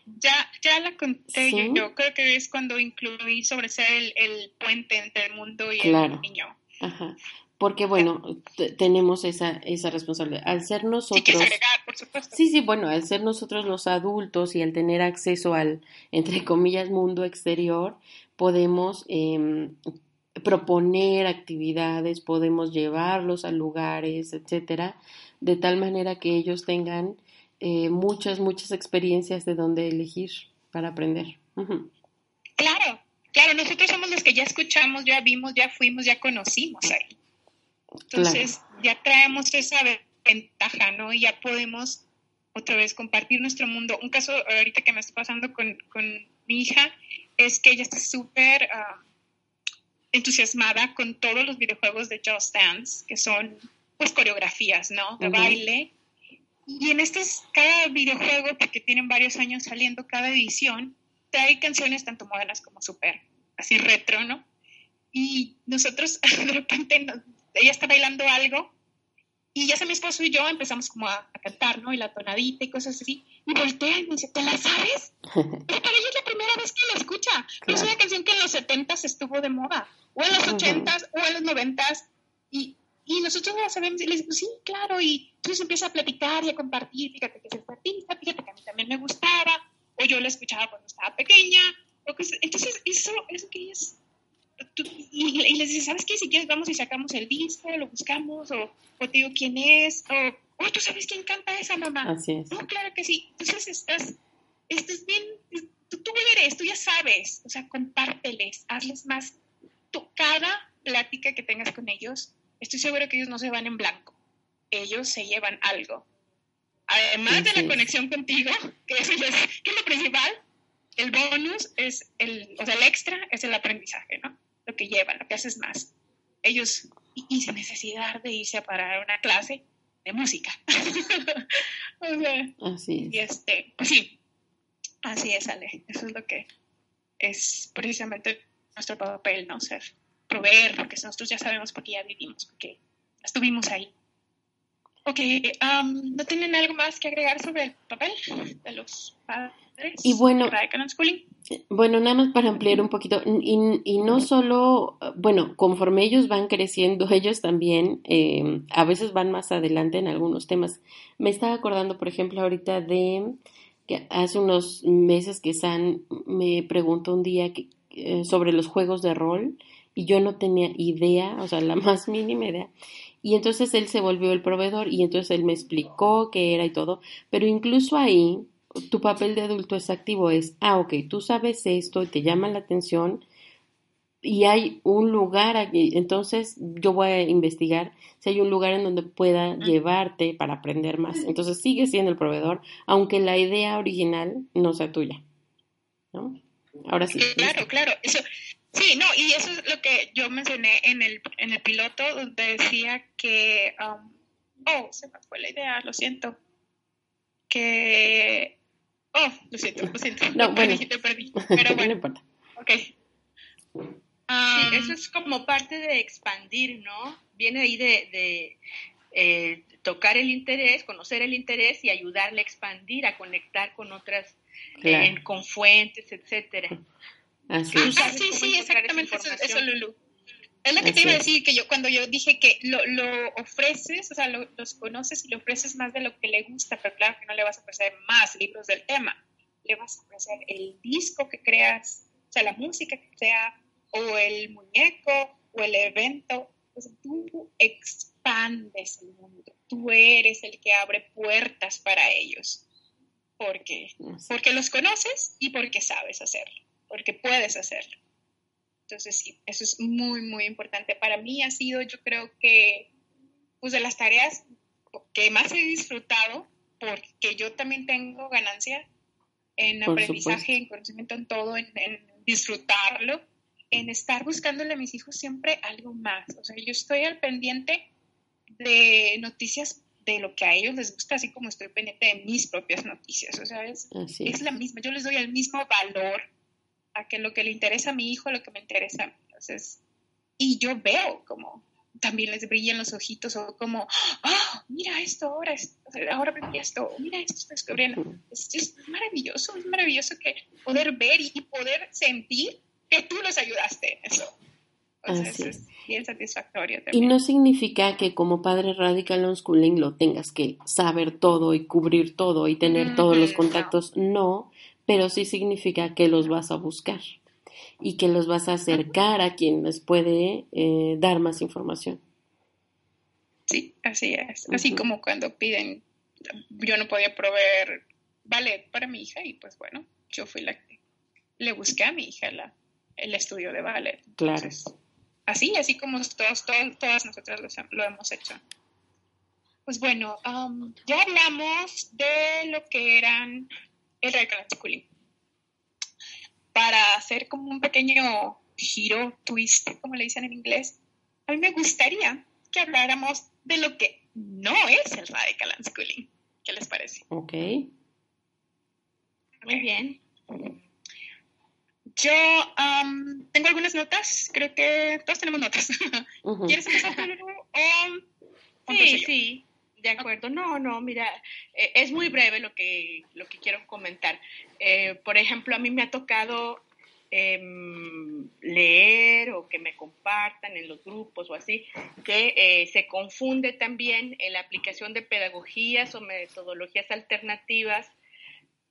Ya, ya la conté. Yo, creo que es cuando incluí sobre ser el, puente entre el mundo y el niño. Ajá. Porque bueno, tenemos esa, esa responsabilidad. Al ser nosotros... Sí, Sí, bueno, al ser nosotros los adultos y al tener acceso al, entre comillas, mundo exterior, podemos eh, proponer actividades, podemos llevarlos a lugares, etcétera, de tal manera que ellos tengan eh, muchas, muchas experiencias de dónde elegir para aprender. Claro, claro, nosotros somos los que ya escuchamos, ya vimos, ya fuimos, ya conocimos ahí. Entonces, ya traemos esa ventaja, ¿no? Y ya podemos otra vez compartir nuestro mundo. Un caso ahorita que me está pasando con, mi hija es que ella está súper ah, entusiasmada con todos los videojuegos de Just Dance, que son pues coreografías, ¿no? De baile. Y en estos, cada videojuego, porque tienen varios años saliendo cada edición, trae canciones tanto modernas como súper, así retro, ¿no? Y nosotros de repente ella está bailando algo y ya sea mi esposo y yo empezamos como a, cantar, ¿no? Y la tonadita y cosas así. Y voltea y me dice, ¿te la sabes? Pero para ella es la primera vez que la escucha. Es una canción que en los 70 estuvo de moda, o en los 80s, o en los 90s. Y, y nosotros la sabemos y le decimos, sí, claro. Y entonces empieza a platicar y a compartir. Fíjate que es el artista, fíjate que a mí también me gustaba. O yo la escuchaba cuando estaba pequeña. O que, entonces, eso, eso que es y, les dice, ¿sabes qué? Si quieres vamos y sacamos el disco, lo buscamos, o, o te digo quién es, o, oh, ¿tú sabes quién canta esa mamá? Así es. No, claro que sí. Entonces estás, estás bien, tú, tú eres, tú ya sabes, o sea, compárteles, hazles más. Tú, cada plática que tengas con ellos, estoy seguro que ellos no se van en blanco, ellos se llevan algo. Además de la conexión contigo, que eso es, que es lo principal, el bonus es el, o sea, el extra es el aprendizaje, ¿no? Lo que llevan, lo que haces más. Ellos, y, sin necesidad de irse a parar una clase de música. así es. Y este, pues sí, así es, Ale. Eso es lo que es precisamente nuestro papel, ¿no? Ser, proveer, porque nosotros ya sabemos porque ya vivimos, porque estuvimos ahí. Ok, um, ¿no tienen algo más que agregar sobre el papel de los padres? Y bueno, bueno, nada más para ampliar un poquito, y, y, no solo, bueno, conforme ellos van creciendo, ellos también eh, a veces van más adelante en algunos temas. Me estaba acordando, por ejemplo, ahorita de que hace unos meses que San me preguntó un día que, eh, sobre los juegos de rol y yo no tenía idea, o sea, la más mínima idea. Y entonces él se volvió el proveedor y entonces él me explicó qué era y todo, pero incluso ahí tu papel de adulto es activo es, ah, ok, tú sabes esto y te llama la atención y hay un lugar aquí, entonces yo voy a investigar si hay un lugar en donde pueda llevarte para aprender más. Entonces sigue siendo el proveedor, aunque la idea original no sea tuya. ¿no? Ahora sí. Claro, claro. Eso, sí, no, y eso es lo que yo mencioné en el, en el piloto, donde decía que, um, oh, se me fue la idea, lo siento, que Oh, lo siento, lo siento. No, bueno. Te perdí, pero bueno. no importa. Ok. sí, eso es como parte de expandir, ¿no? Viene ahí de, de eh, tocar el interés, conocer el interés y ayudarle a expandir, a conectar con otras, eh, con fuentes, etcétera. Así. Ah, sí, sí, exactamente eso, eso, Lulu. Es lo que te iba a decir, que yo cuando yo dije que lo, lo ofreces, o sea, los conoces y le ofreces más de lo que le gusta, pero claro que no le vas a ofrecer más libros del tema, le vas a ofrecer el disco que creas, o sea, la música que sea, o el muñeco, o el evento, pues tú expandes el mundo, tú eres el que abre puertas para ellos, porque, porque los conoces y porque sabes hacerlo, porque puedes hacerlo. Entonces, sí, eso es muy, muy importante. Para mí ha sido, yo creo que, pues de las tareas que más he disfrutado, porque yo también tengo ganancia en aprendizaje, en conocimiento, en todo, en, disfrutarlo. en estar buscándole a mis hijos siempre algo más. O sea, yo estoy al pendiente de noticias de lo que a ellos les gusta, así como estoy pendiente de mis propias noticias. O sea, es, es la misma. Yo les doy el mismo valor a que lo que le interesa a mi hijo, lo que me interesa a mí. Entonces, y yo veo como también les brillan los ojitos o como, oh, mira esto ahora, ahora aprendí esto, mira esto estoy descubriendo. Es, maravilloso, es maravilloso que poder ver y poder sentir que tú los ayudaste en eso. es bien satisfactorio también. Y no significa que como padre radical unschooling lo tengas que saber todo y cubrir todo y tener todos los contactos, no, pero sí significa que los vas a buscar y que los vas a acercar a quien les puede eh, dar más información. Sí, así es. Así como cuando piden, yo no podía proveer ballet para mi hija y pues bueno, yo fui la que le busqué a mi hija la, el estudio de ballet. Claro. así, así como todos, todos, todas nosotras lo, hemos hecho. Pues bueno, um, ya hablamos de lo que eran el radical schooling para hacer como un pequeño giro, twist, como le dicen en inglés, a mí me gustaría que habláramos de lo que no es el radical unschooling. ¿Qué les parece? Ok. Muy bien. Yo tengo algunas notas, creo que todos tenemos notas. ¿Quieres empezar sí, sí, de acuerdo. No, no, mira, eh, es muy breve lo que, lo que quiero comentar. Eh, por ejemplo, a mí me ha tocado em, leer o que me compartan en los grupos o así, que eh, se confunde también en la aplicación de pedagogías o metodologías alternativas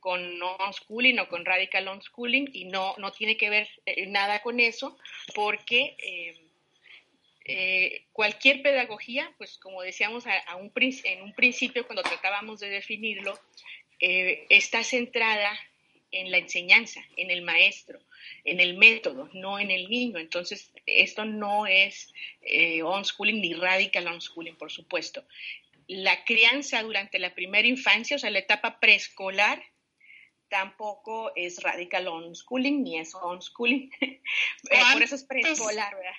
con unschooling o con radical unschooling y no, no tiene que ver nada con eso porque em, eh, cualquier pedagogía, pues como decíamos a, un, en un principio cuando tratábamos de definirlo, eh, está centrada en la enseñanza, en el maestro, en el método, no en el niño. Entonces, esto no es eh, unschooling ni radical unschooling, por supuesto. La crianza durante la primera infancia, o sea, la etapa preescolar, tampoco es radical unschooling ni es unschooling. por eso es preescolar, ¿verdad?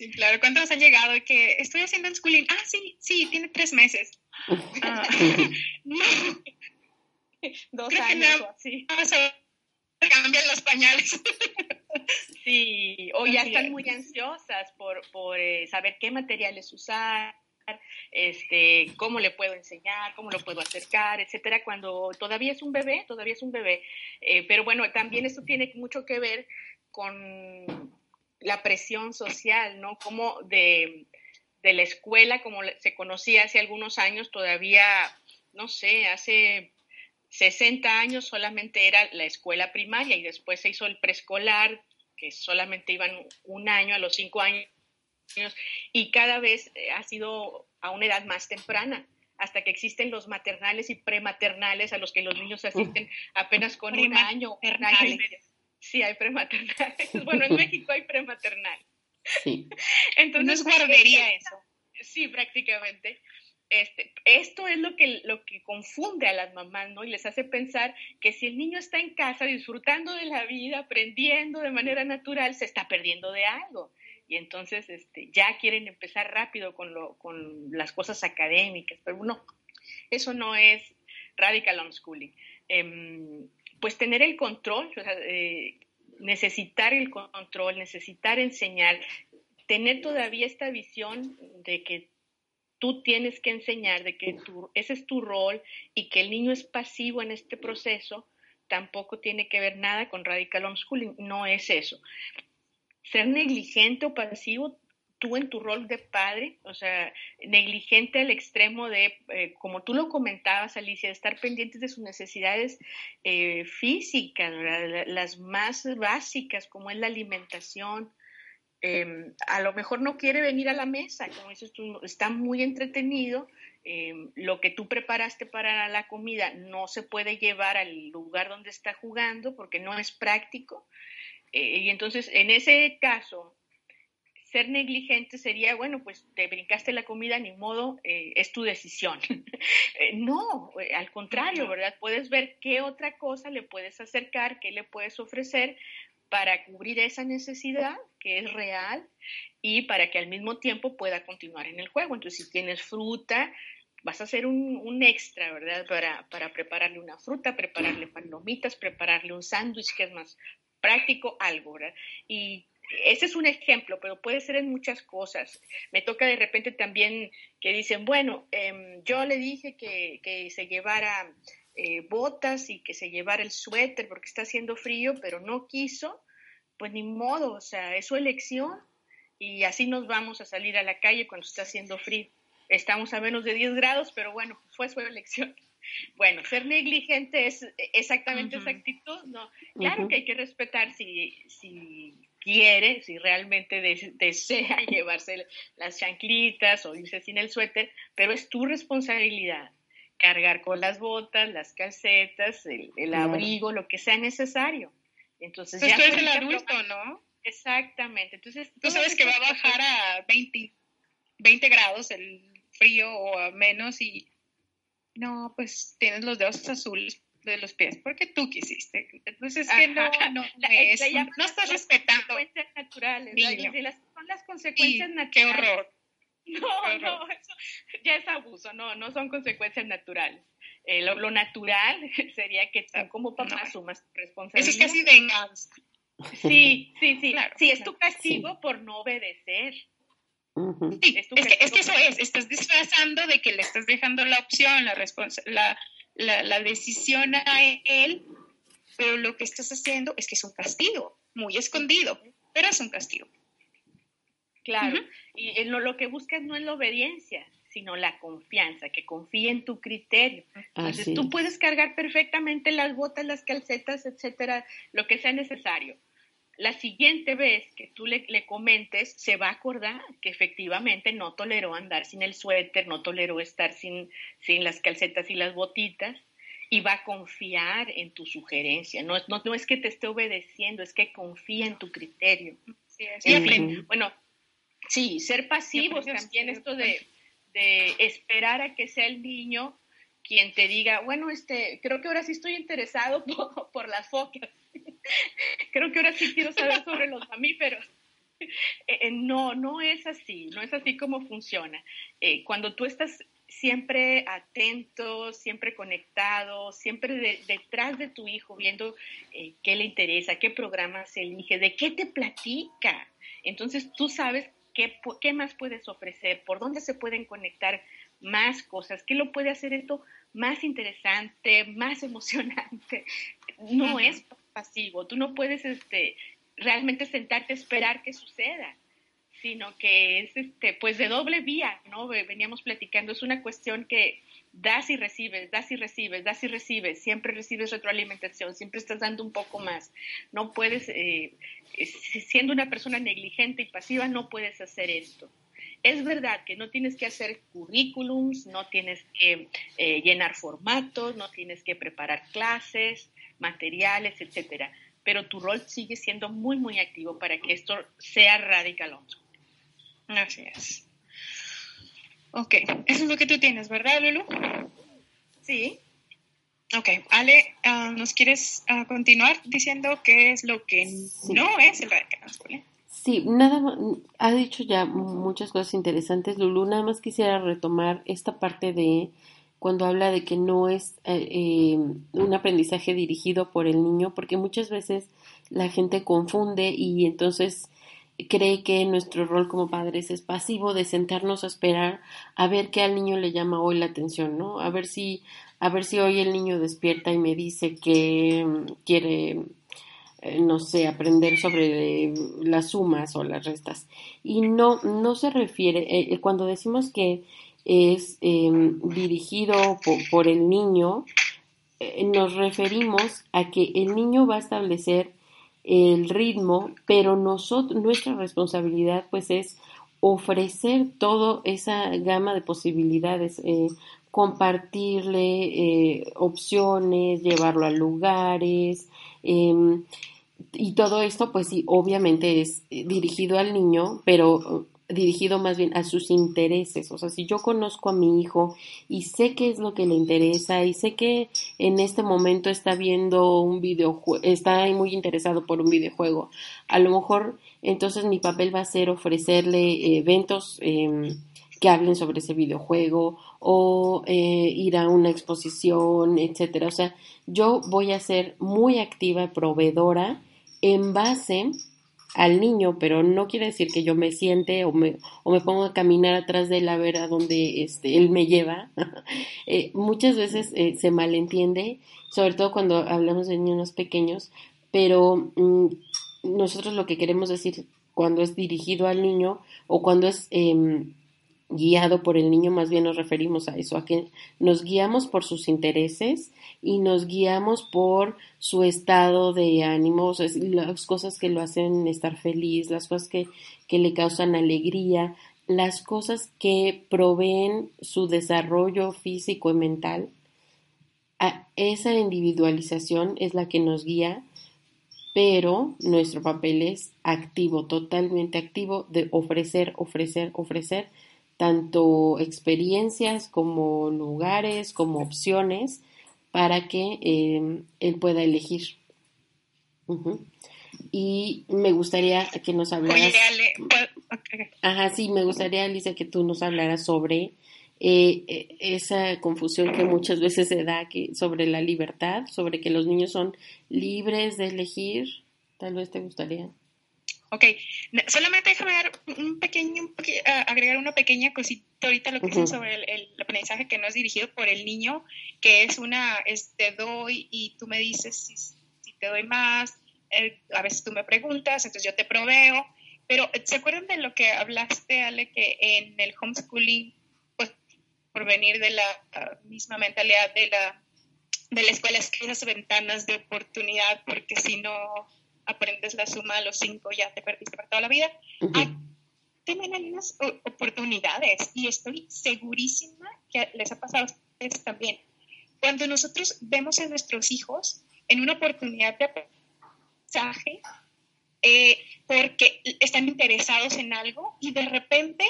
Sí, claro. ¿Cuántos han llegado que estoy haciendo schooling? Ah, sí, sí, tiene tres meses. Ah, Dos años o así. cambian los pañales. sí, o ya están muy ansiosas por, por eh, saber qué materiales usar, este, cómo le puedo enseñar, cómo lo puedo acercar, etcétera, cuando todavía es un bebé, todavía es un bebé. Eh, pero bueno, también esto tiene mucho que ver con la presión social, ¿no? Como de, la escuela, como se conocía hace algunos años, todavía, no sé, hace 60 años solamente era la escuela primaria y después se hizo el preescolar, que solamente iban un año, a los cinco años, y cada vez eh, ha sido a una edad más temprana hasta que existen los maternales y prematernales a los que los niños asisten apenas con un año, un año y medio. Sí, hay prematernales. Bueno, en México hay prematernal. Sí. Entonces, no es guardería eso. Sí, prácticamente. Este, esto es lo que, lo que confunde a las mamás, ¿no? Y les hace pensar que si el niño está en casa disfrutando de la vida, aprendiendo de manera natural, se está perdiendo de algo. Y entonces este, ya quieren empezar rápido con, lo, con las cosas académicas, pero no, eso no es radical unschooling. Eh, pues tener el control, eh, necesitar el control, necesitar enseñar, tener todavía esta visión de que tú tienes que enseñar, de que ese es tu rol y que el niño es pasivo en este proceso, tampoco tiene que ver nada con radical homeschooling, no es eso. Ser negligente o pasivo tú en tu rol de padre, o sea, negligente al extremo de, eh, como tú lo comentabas, Alicia, de estar pendientes de sus necesidades eh, físicas, las más básicas, como es la alimentación. Em, a lo mejor no quiere venir a la mesa, como dices tú, está muy entretenido. Em, lo que tú preparaste para la comida no se puede llevar al lugar donde está jugando porque no es práctico. Eh, y entonces, en ese caso, ser negligente sería, bueno, pues te brincaste la comida, ni modo, eh, es tu decisión. Eh, no, eh, al contrario, ¿verdad? Puedes ver qué otra cosa le puedes acercar, qué le puedes ofrecer para cubrir esa necesidad que es real y para que al mismo tiempo pueda continuar en el juego. Entonces, si tienes fruta, vas a hacer un, extra, ¿verdad? Para, para, prepararle una fruta, prepararle palomitas, prepararle un sándwich que es más práctico, algo, ¿verdad? Y ese es un ejemplo, pero puede ser en muchas cosas. Me toca de repente también que dicen, bueno, em, yo le dije que, que se llevara eh, botas y que se llevara el suéter porque está haciendo frío, pero no quiso, pues ni modo, o sea, es su elección y así nos vamos a salir a la calle cuando está haciendo frío. Estamos a menos de 10 grados, pero bueno, fue su elección. Bueno, ser negligente es exactamente esa actitud, ¿no? Claro que hay que respetar si, si quiere, si realmente desea llevarse las chanclitas o irse sin el suéter, pero es tu responsabilidad cargar con las botas, las calcetas, el, abrigo, lo que sea necesario. Entonces, pues ya tú eres el adulto, ¿no? Exactamente. Entonces, tú sabes que va a bajar a 20, 20 grados el frío o a menos y no, pues tienes los dedos azules de los pies porque tú quisiste. Entonces es que no, no, es, no estás respetando. Consecuencias naturales. son las consecuencias naturales. Qué horror. No, no, eso ya es abuso, no, no son consecuencias naturales. Eh, lo, natural sería que tú como papá asumas responsabilidad. Eso es casi venganza. Sí, sí, sí. Claro, sí, es tu castigo por no obedecer. Sí, es, que, es, que, eso es, estás disfrazando de que le estás dejando la opción, la, la, la, la decisión a él, pero lo que estás haciendo es que es un castigo, muy escondido, pero es un castigo. Claro, y lo, lo que buscas no es la obediencia, sino la confianza, que confíe en tu criterio. Entonces tú puedes cargar perfectamente las botas, las calcetas, etcétera, lo que sea necesario. La siguiente vez que tú le, le, comentes, se va a acordar que efectivamente no toleró andar sin el suéter, no toleró estar sin, sin las calcetas y las botitas, y va a confiar en tu sugerencia. No, no, no es que te esté obedeciendo, es que confía en tu criterio. Bueno, Sí, ser pasivos también, esto de, esperar a que sea el niño quien te diga, bueno, este, creo que ahora sí estoy interesado por, las focas, creo que ahora sí quiero saber sobre los mamíferos. Eh, eh, no, no es así, no es así como funciona. Eh, cuando tú estás siempre atento, siempre conectado, siempre detrás de tu hijo, viendo qué le interesa, qué programa se elige, de qué te platica. Entonces tú sabes ¿Qué, más puedes ofrecer? ¿Por dónde se pueden conectar más cosas? ¿Qué lo puede hacer esto más interesante, más emocionante? No es pasivo, tú no puedes este, realmente sentarte a esperar que suceda sino que es este pues de doble vía, ¿no? Veníamos platicando, es una cuestión que das y recibes, das y recibes, das y recibes, siempre recibes retroalimentación, siempre estás dando un poco más. No puedes, eh, siendo una persona negligente y pasiva, no puedes hacer esto. Es verdad que no tienes que hacer currículums, no tienes que eh, llenar formatos, no tienes que preparar clases, materiales, etcétera, pero tu rol sigue siendo muy, muy activo para que esto sea radical Así es. Ok, eso es lo que tú tienes, ¿verdad, Lulu? Sí. Ok, Ale, ah, ¿nos quieres ah, continuar diciendo qué es lo que no es el radical masculino? Sí, nada más, ha dicho ya muchas cosas interesantes, Lulu, nada más quisiera retomar esta parte de cuando habla de que no es eh, eh, un aprendizaje dirigido por el niño, porque muchas veces la gente confunde y entonces cree que nuestro rol como padres es pasivo de sentarnos a esperar a ver qué al niño le llama hoy la atención, ¿no? A ver si, a ver si hoy el niño despierta y me dice que mm, quiere, eh, no sé, aprender sobre las sumas o las restas. Y no, no se refiere, eh, eh, cuando decimos que es em, dirigido por el niño, nos referimos a que el niño va a establecer el ritmo, pero nosotros, nuestra responsabilidad pues es ofrecer toda esa gama de posibilidades, eh, compartirle eh, opciones, llevarlo a lugares, em, y todo esto pues obviamente es dirigido al niño, pero dirigido más bien a sus intereses. O sea, si yo conozco a mi hijo y sé qué es lo que le interesa y sé que en este momento está viendo un videojuego, está muy interesado por un videojuego, a lo mejor entonces mi papel va a ser ofrecerle eventos em, que hablen sobre ese videojuego o eh, ir a una exposición, etcétera. O sea, yo voy a ser muy activa, proveedora en base al niño, pero no quiere decir que yo me siente o me, o me pongo a caminar atrás de él a ver a dónde este, él me lleva. Eh, muchas veces eh, se malentiende, sobre todo cuando hablamos de niños pequeños, pero mm, nosotros lo que queremos decir cuando es dirigido al niño o cuando es em, guiado por el niño, más bien nos referimos a eso, a que nos guiamos por sus intereses y nos guiamos por su estado de ánimo, las cosas que lo hacen estar feliz, las cosas que, le causan alegría, las cosas que proveen su desarrollo físico y mental. Esa individualización es la que nos guía, pero nuestro papel es activo, totalmente activo de ofrecer, ofrecer, ofrecer tanto experiencias como lugares, como opciones para que em, él pueda elegir. Y me gustaría que nos hablaras. Ajá, sí, me gustaría, Alicia, que tú nos hablaras sobre eh, e, esa confusión que muchas veces se da que, sobre la libertad, sobre que los niños son libres de elegir. Tal vez te gustaría. Ok, solamente déjame dar un pequeño, agregar una pequeña cosita ahorita lo que dicen sobre el, aprendizaje que no es dirigido por el niño, que es una, te doy y tú me dices si, si te doy más, eh, a veces tú me preguntas, entonces yo te proveo, pero ¿se acuerdan de lo que hablaste, Ale, que en el homeschooling, pues por venir de la misma mentalidad de la, de la escuela, es que esas ventanas de oportunidad, porque si no aprendes la suma de los cinco, ya te perdiste para toda la vida. Uh unas oportunidades y estoy segurísima que les ha pasado a ustedes también. Cuando nosotros vemos a nuestros hijos en una oportunidad de aprendizaje, eh, porque están interesados en algo y de repente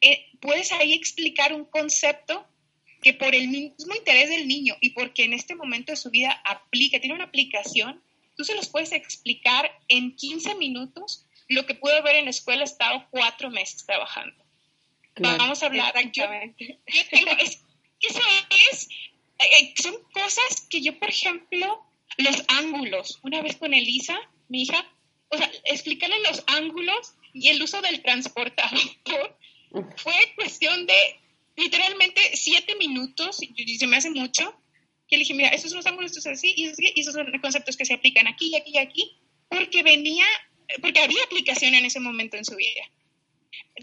eh, puedes ahí explicar un concepto que por el mismo interés del niño y porque en este momento de su vida aplica, tiene una aplicación, tú se los puedes explicar en 15 minutos lo que pude ver en la escuela, he estado cuatro meses trabajando. Vamos a hablar. Yo, yo tengo, eso es, eh, son cosas que yo, por ejemplo, los ángulos, una vez con Elisa, mi hija, o sea, explicarle los ángulos y el uso del transportador fue cuestión de literalmente siete minutos, y se me hace mucho, y le dije, mira, esos son los ángulos, estos así, y esos son los conceptos que se aplican aquí, y aquí, y aquí, porque venía, porque había aplicación en ese momento en su vida.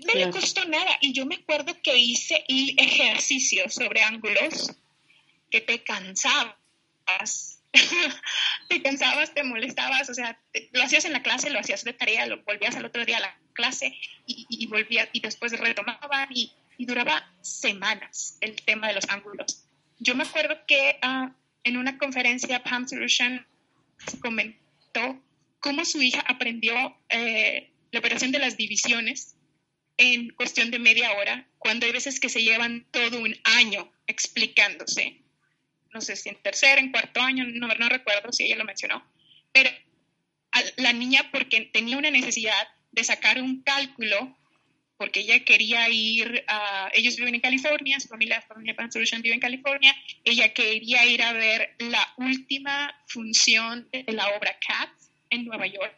No le costó nada, y yo me acuerdo que hice ejercicios sobre ángulos que te cansabas, te cansabas, te molestabas, o sea, lo hacías en la clase, lo hacías de tarea, lo volvías al otro día a la clase y, y volvías, y después retomaban y, y duraba semanas el tema de los ángulos yo me acuerdo que ah, en una conferencia Pam Solution comentó cómo su hija aprendió eh, la operación de las divisiones en cuestión de media hora, cuando hay veces que se llevan todo un año explicándose. No sé si en tercer, en cuarto año, no, no recuerdo si ella lo mencionó, pero la niña porque tenía una necesidad de sacar un cálculo porque ella quería ir a, ellos viven en California, su familia, familia Pan Solution vive en California, ella quería ir a ver la última función de la obra Cats en Nueva York.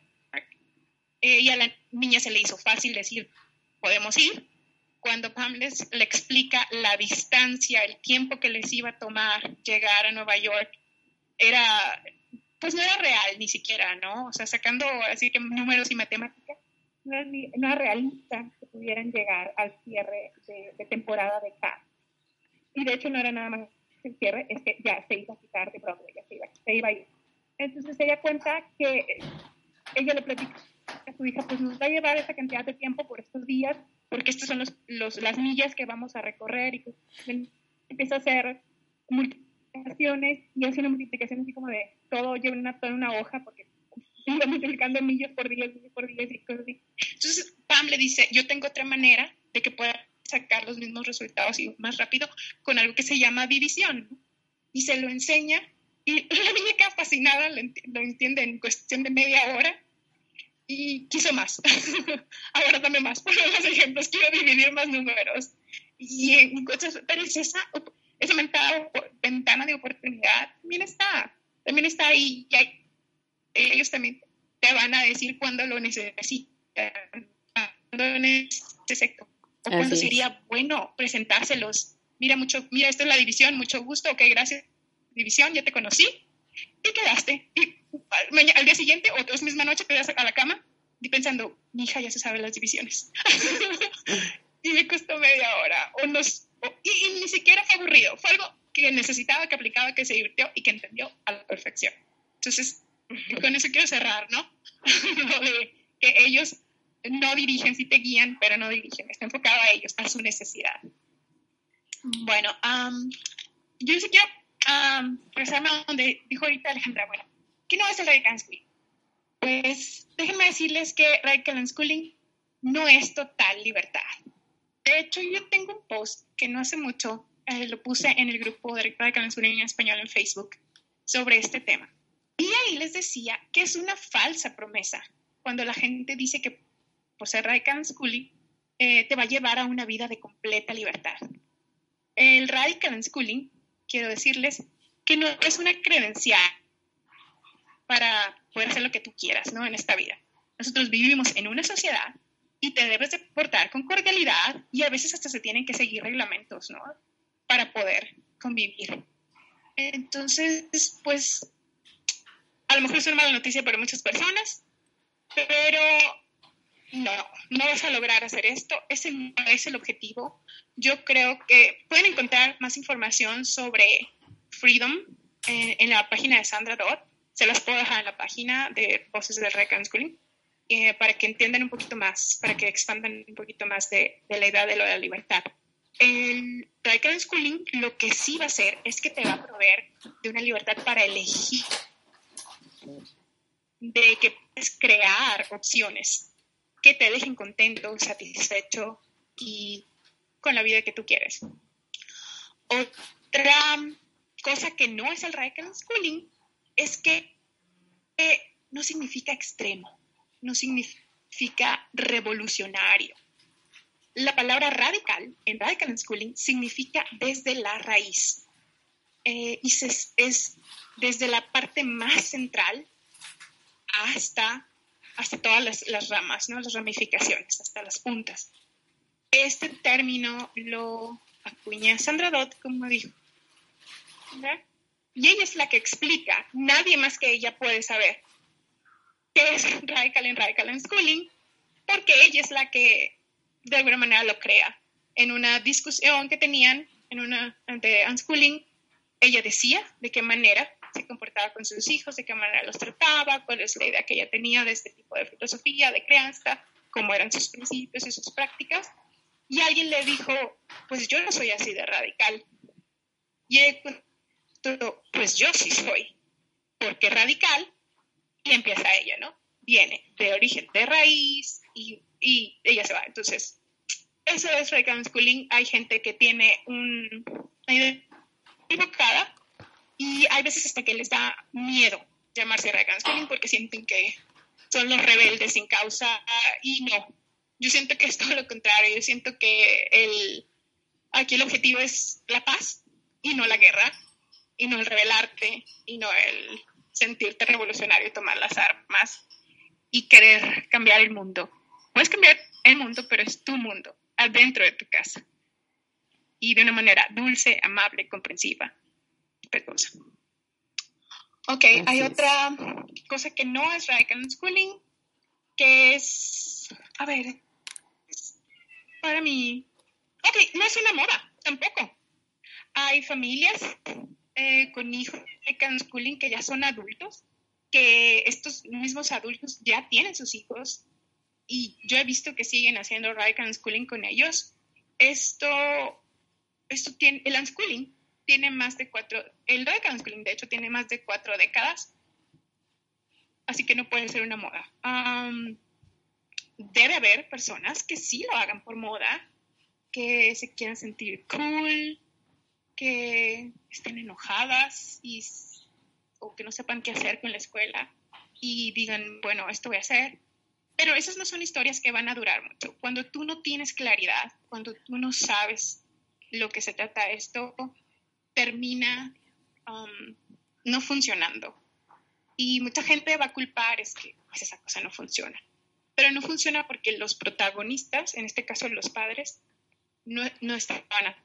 Y a la niña se le hizo fácil decir, podemos ir. Cuando Pam le explica la distancia, el tiempo que les iba a tomar llegar a Nueva York, era, pues no era real ni siquiera, ¿no? O sea, sacando así que números y matemáticas, no era, realista que pudieran llegar al cierre de, temporada de CAS. Y de hecho no era nada más el cierre, es que ya se iba a quitar de Broadway, ya se iba, se iba a ir. Entonces ella cuenta que ella le platica a su hija, pues nos va a llevar esa cantidad de tiempo por estos días, porque estas son los, las millas que vamos a recorrer y que empieza a hacer multiplicaciones y hace una multiplicación así como de todo lleva una, toda una hoja porque va multiplicando millas por día, millas por día, por día. Entonces, Pam le dice, yo tengo otra manera de que pueda sacar los mismos resultados y más rápido con algo que se llama división. Y se lo enseña y la queda fascinada, lo, entiende en cuestión de media hora y quiso más. Ahora dame más, por los ejemplos, quiero dividir más números. Y entonces, pero es esa, esa ventana de oportunidad también está, también está ahí. Y ellos también te van a decir cuándo lo necesitan, cuándo necesito, o cuándo sería bueno presentárselos. Mira, mucho, mira, esta es la división, mucho gusto, ok, gracias, división, ya te conocí, y quedaste. Y al, día siguiente o dos misma noche te das a la cama y pensando, mi hija ya se sabe las divisiones. y me costó media hora, o nos, y, ni siquiera fue aburrido, fue algo que necesitaba, que aplicaba, que se divirtió y que entendió a la perfección. Entonces, con eso quiero cerrar, ¿no? que ellos no dirigen, sí te guían, pero no dirigen, está enfocado a ellos, a su necesidad. Bueno, yo sí quiero um, regresarme a donde dijo ahorita Alejandra, bueno, ¿qué no es el Radical Schooling? Pues déjenme decirles que Radical Schooling no es total libertad. De hecho, yo tengo un post que no hace mucho eh, lo puse en el grupo de Radical Schooling en español en Facebook sobre este tema. Y ahí les decía que es una falsa promesa cuando la gente dice que ser Radical Schooling eh, te va a llevar a una vida de completa libertad. El Radical Schooling, quiero decirles, que no es una credencial para poder hacer lo que tú quieras, ¿no? En esta vida. Nosotros vivimos en una sociedad y te debes de portar con cordialidad y a veces hasta se tienen que seguir reglamentos, ¿no? Para poder convivir. Entonces, pues, a lo mejor es una mala noticia para muchas personas, pero no, no vas a lograr hacer esto. Ese no es el objetivo. Yo creo que pueden encontrar más información sobre Freedom en, en la página de Sandra Dodd. Se las puedo dejar en la página de Voces de Rec Schooling eh, para que entiendan un poquito más, para que expandan un poquito más de, de la idea de lo de la libertad. El Radical Schooling lo que sí va a hacer es que te va a proveer de una libertad para elegir, de que puedes crear opciones que te dejen contento, satisfecho y con la vida que tú quieres. Otra cosa que no es el Radical Schooling es que no significa extremo no significa revolucionario. La palabra radical en Radical Schooling significa desde la raíz. Eh, y es desde la parte más central hasta, hasta todas las, ramas, ¿no? las ramificaciones, hasta las puntas. Este término lo acuña Sandra Dodd, como dijo. Y ella es la que explica, nadie más que ella puede saber que es Radical en Radical Schooling, porque ella es la que de alguna manera lo crea. En una discusión que tenían en una de unschooling, ella decía de qué manera se comportaba con sus hijos, de qué manera los trataba, cuál es la idea que ella tenía de este tipo de filosofía, de crianza, cómo eran sus principios y sus prácticas. Y alguien le dijo, pues yo no soy así de radical. Y ella, pues yo sí soy, porque radical y empieza ella, ¿no? Viene de origen, de raíz y, y ella se va. Entonces, eso es radical schooling. Hay gente que tiene un, equivocada y hay veces hasta que les da miedo llamarse radical schooling porque sienten que son los rebeldes sin causa y no. Yo siento que es todo lo contrario. Yo siento que el, aquí el objetivo es la paz y no la guerra y no el rebelarte y no el sentirte revolucionario y tomar las armas y querer cambiar el mundo. Puedes cambiar el mundo, pero es tu mundo, adentro de tu casa. Y de una manera dulce, amable, comprensiva. Cosa. Ok, hay otra cosa que no es radical schooling, que es, a ver, para mí, ok, no es una moda, tampoco. Hay familias eh, con hijos de schooling que ya son adultos, que estos mismos adultos ya tienen sus hijos y yo he visto que siguen haciendo radical schooling con ellos. Esto, esto tiene, el unschooling tiene más de cuatro, el radical schooling de hecho tiene más de cuatro décadas así que no puede ser una moda. debe haber personas que sí lo hagan por moda, que se quieran sentir cool, que estén enojadas y, o que no sepan qué hacer con la escuela y digan, bueno, esto voy a hacer. Pero esas no son historias que van a durar mucho. Cuando tú no tienes claridad, cuando tú no sabes lo que se trata esto, termina um, no funcionando. Y mucha gente va a culpar es que pues, esa cosa no funciona. Pero no funciona porque los protagonistas, en este caso los padres, no, no estaban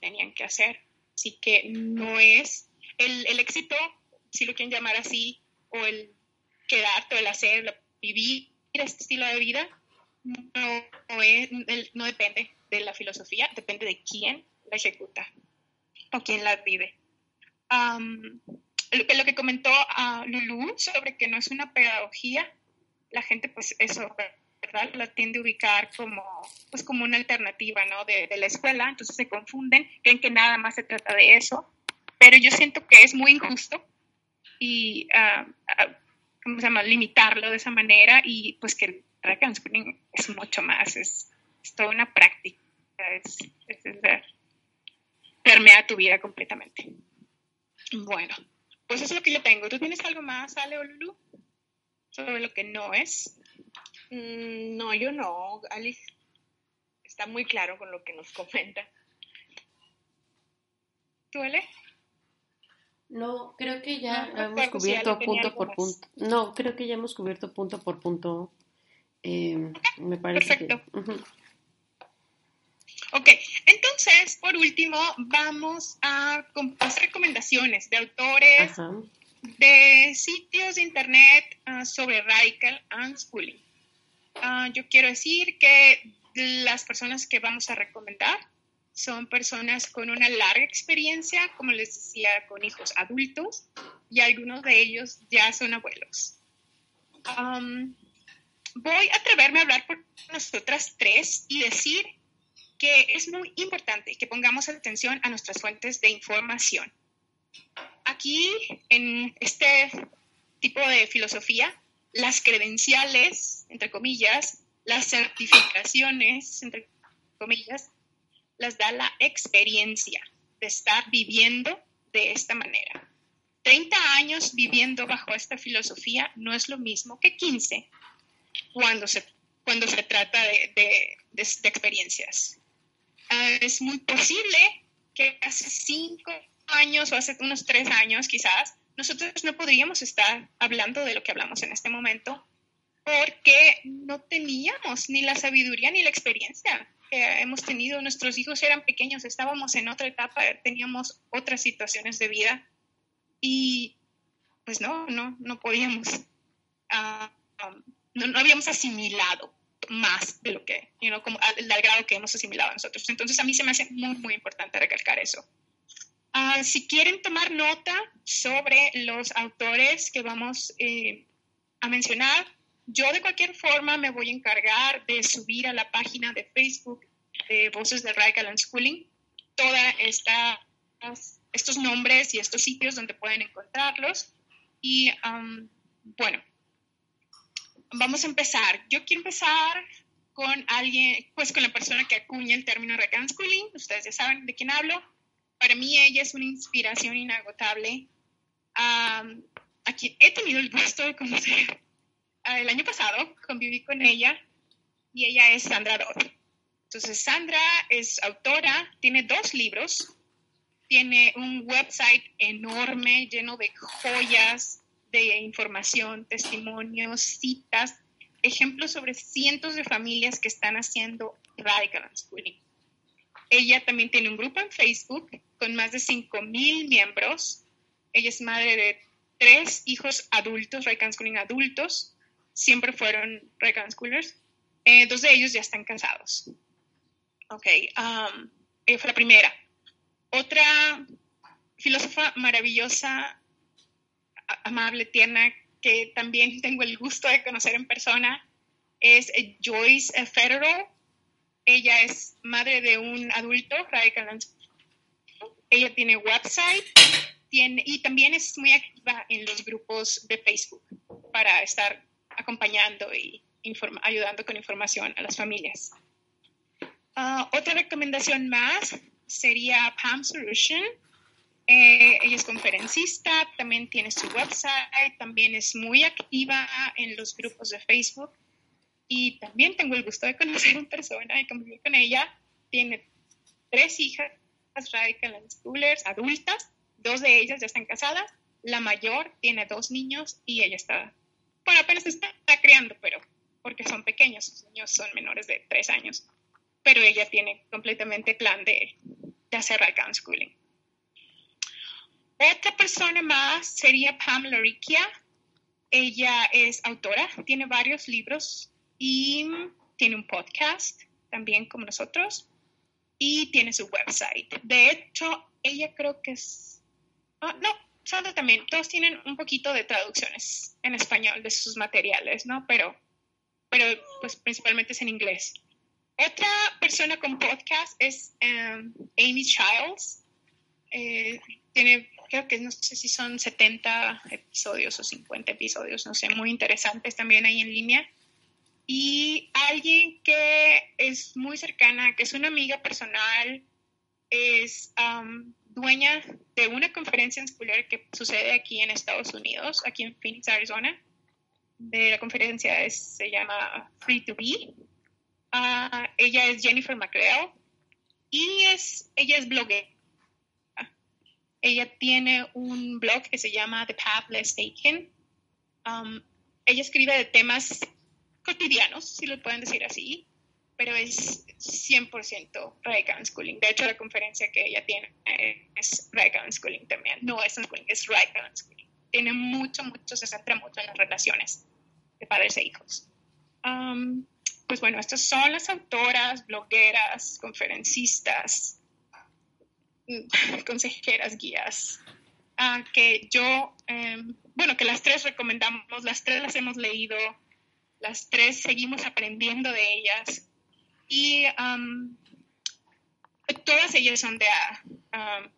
tenían que hacer. Así que no es el, el éxito, si lo quieren llamar así, o el quedarte, o el hacer, vivir este estilo de vida, no, no, depende de la filosofía, depende de quién la ejecuta o quién la vive. lo, que, lo que comentó uh, Lulu sobre que no es una pedagogía, la gente pues eso, ¿verdad? La tiende a ubicar como, pues como una alternativa, ¿no? De, de la escuela, entonces se confunden, creen que nada más se trata de eso, pero yo siento que es muy injusto y, uh, ¿cómo se llama?, limitarlo de esa manera y pues que el track es mucho más, es, toda una práctica, es, es, permea tu vida completamente. Bueno, pues eso es lo que yo tengo. ¿Tú tienes algo más, Ale o Lulu? Sobre lo que no es. Mm, no, yo no. Alice está muy claro con lo que nos comenta. ¿Tú, Ale? No, creo que ya hemos cubierto punto por punto. No, creo que ya hemos cubierto punto por punto. Eh, me parece Perfecto. Ok, entonces, por último, vamos a hacer recomendaciones de autores, de sitios de internet ah, sobre Radical and Schooling. Ah, yo quiero decir que las personas que vamos a recomendar son personas con una larga experiencia, como les decía, con hijos adultos y algunos de ellos ya son abuelos. voy a atreverme a hablar por nosotras tres y decir que es muy importante que pongamos atención a nuestras fuentes de información. Aquí, en este tipo de filosofía, las credenciales, entre comillas, las certificaciones, entre comillas, las da la experiencia de estar viviendo de esta manera. 30 años viviendo bajo esta filosofía no es lo mismo que 15 cuando se, cuando se trata de, experiencias. Ah, es muy posible que hace 5 años o hace unos 3 años quizás nosotros no podríamos estar hablando de lo que hablamos en este momento porque no teníamos ni la sabiduría ni la experiencia hemos tenido, nuestros hijos eran pequeños, estábamos en otra etapa, teníamos otras situaciones de vida y pues no, no, no podíamos, ah, um, no, habíamos asimilado más de lo que, you know, como al, grado que hemos asimilado nosotros. Entonces a mí se me hace muy, muy importante recalcar eso. Ah, si quieren tomar nota sobre los autores que vamos eh, a mencionar, yo de cualquier forma me voy a encargar de subir a la página de Facebook de Voces de Radical Schooling todos estos nombres y estos sitios donde pueden encontrarlos. Y um, bueno, vamos a empezar. Yo quiero empezar con alguien, pues con la persona que acuña el término Radical Schooling. Ustedes ya saben de quién hablo. Para mí ella es una inspiración inagotable. He tenido el gusto de conocer el año pasado conviví con ella y ella es Sandra Dodd. Entonces, Sandra es autora, tiene dos libros, tiene un website enorme lleno de joyas de información, testimonios, citas, ejemplos sobre cientos de familias que están haciendo Radical Unschooling. Ella también tiene un grupo en Facebook con más de 5.000 miembros. Ella es madre de tres hijos adultos, Radical Unschooling adultos, siempre fueron Schoolers. Eh, dos de ellos ya están casados. Ok, um, ella fue la primera. Otra filósofa maravillosa, amable, tierna, que también tengo el gusto de conocer en persona, es Joyce Federer. Ella es madre de un adulto, Radical Ella tiene website, tiene, y también es muy activa en los grupos de Facebook para estar acompañando y ayudando con información a las familias. Ah, otra recomendación más sería Palm Solution. Eh, ella es conferencista, también tiene su website, también es muy activa en los grupos de Facebook y también tengo el gusto de conocer en persona y convivir con ella. Tiene tres hijas radical schoolers adultas, dos de ellas ya están casadas, la mayor tiene dos niños y ella está, bueno, apenas está, está criando, pero porque son pequeños, sus niños son menores de tres años, pero ella tiene completamente plan de, de hacer radical schooling. Otra persona más sería Pamela Riccia. Ella es autora, tiene varios libros y tiene un podcast también como nosotros y tiene su website. De hecho, ella creo que es... Ah, no, Sandra también, todos tienen un poquito de traducciones en español de sus materiales, ¿no? Pero, pero pues principalmente es en inglés. Otra persona con podcast es um, Amy Childs. Eh, tiene, creo que no sé si son 70 episodios o 50 episodios, no sé, muy interesantes también ahí en línea. Y alguien que es muy cercana, que es una amiga personal, es um, dueña de una conferencia en escolar que sucede aquí en Estados Unidos, aquí en Phoenix, Arizona. De la conferencia se llama Free to Be. Uh, ella es Jennifer McGrail y es, ella es bloguera. Ella tiene un blog que se llama The Path Less Taken. Um, ella escribe de temas cotidianos, si lo pueden decir así, pero es 100% Radical Schooling. De hecho, la conferencia que ella tiene es Radical Schooling también. No es Schooling, es Radical Schooling. Tiene mucho, mucho, se centra mucho en las relaciones de padres e hijos. Um, pues bueno, estas son las autoras, blogueras, conferencistas, consejeras, guías, uh, que yo, um, bueno, que las tres recomendamos, las tres las hemos leído, las tres seguimos aprendiendo de ellas. Y um, todas ellas son de, um,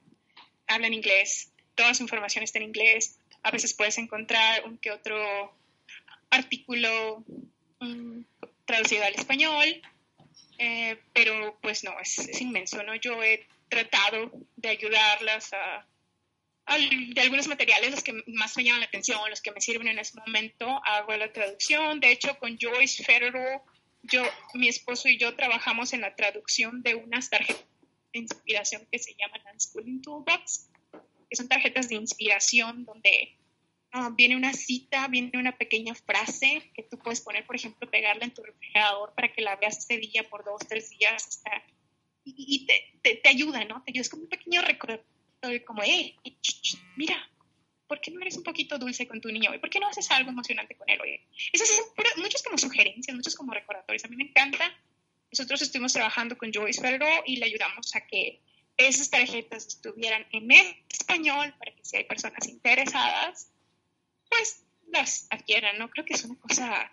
hablan inglés, toda su información está en inglés, a veces puedes encontrar un que otro artículo um, traducido al español, eh, pero pues no, es, es, inmenso, ¿no? Yo he tratado de ayudarlas a de algunos materiales, los que más me llaman la atención, los que me sirven en ese momento, hago la traducción. De hecho, con Joyce Federer, yo, mi esposo y yo trabajamos en la traducción de unas tarjetas de inspiración que se llaman Unschooling Toolbox, que son tarjetas de inspiración donde ah, viene una cita, viene una pequeña frase que tú puedes poner, por ejemplo, pegarla en tu refrigerador para que la veas ese día por dos, tres días, hasta, y, te, te, ayuda, ¿no? Te ayuda, es como un pequeño recuerdo como, hey, mira, ¿por qué no eres un poquito dulce con tu niño hoy? ¿Por qué no haces algo emocionante con él hoy? Esas son muchas como sugerencias, muchos como recordatorios. A mí me encanta. Nosotros estuvimos trabajando con Joyce Ferro y le ayudamos a que esas tarjetas estuvieran en español para que si hay personas interesadas, pues las adquieran, ¿no? Creo que es una cosa,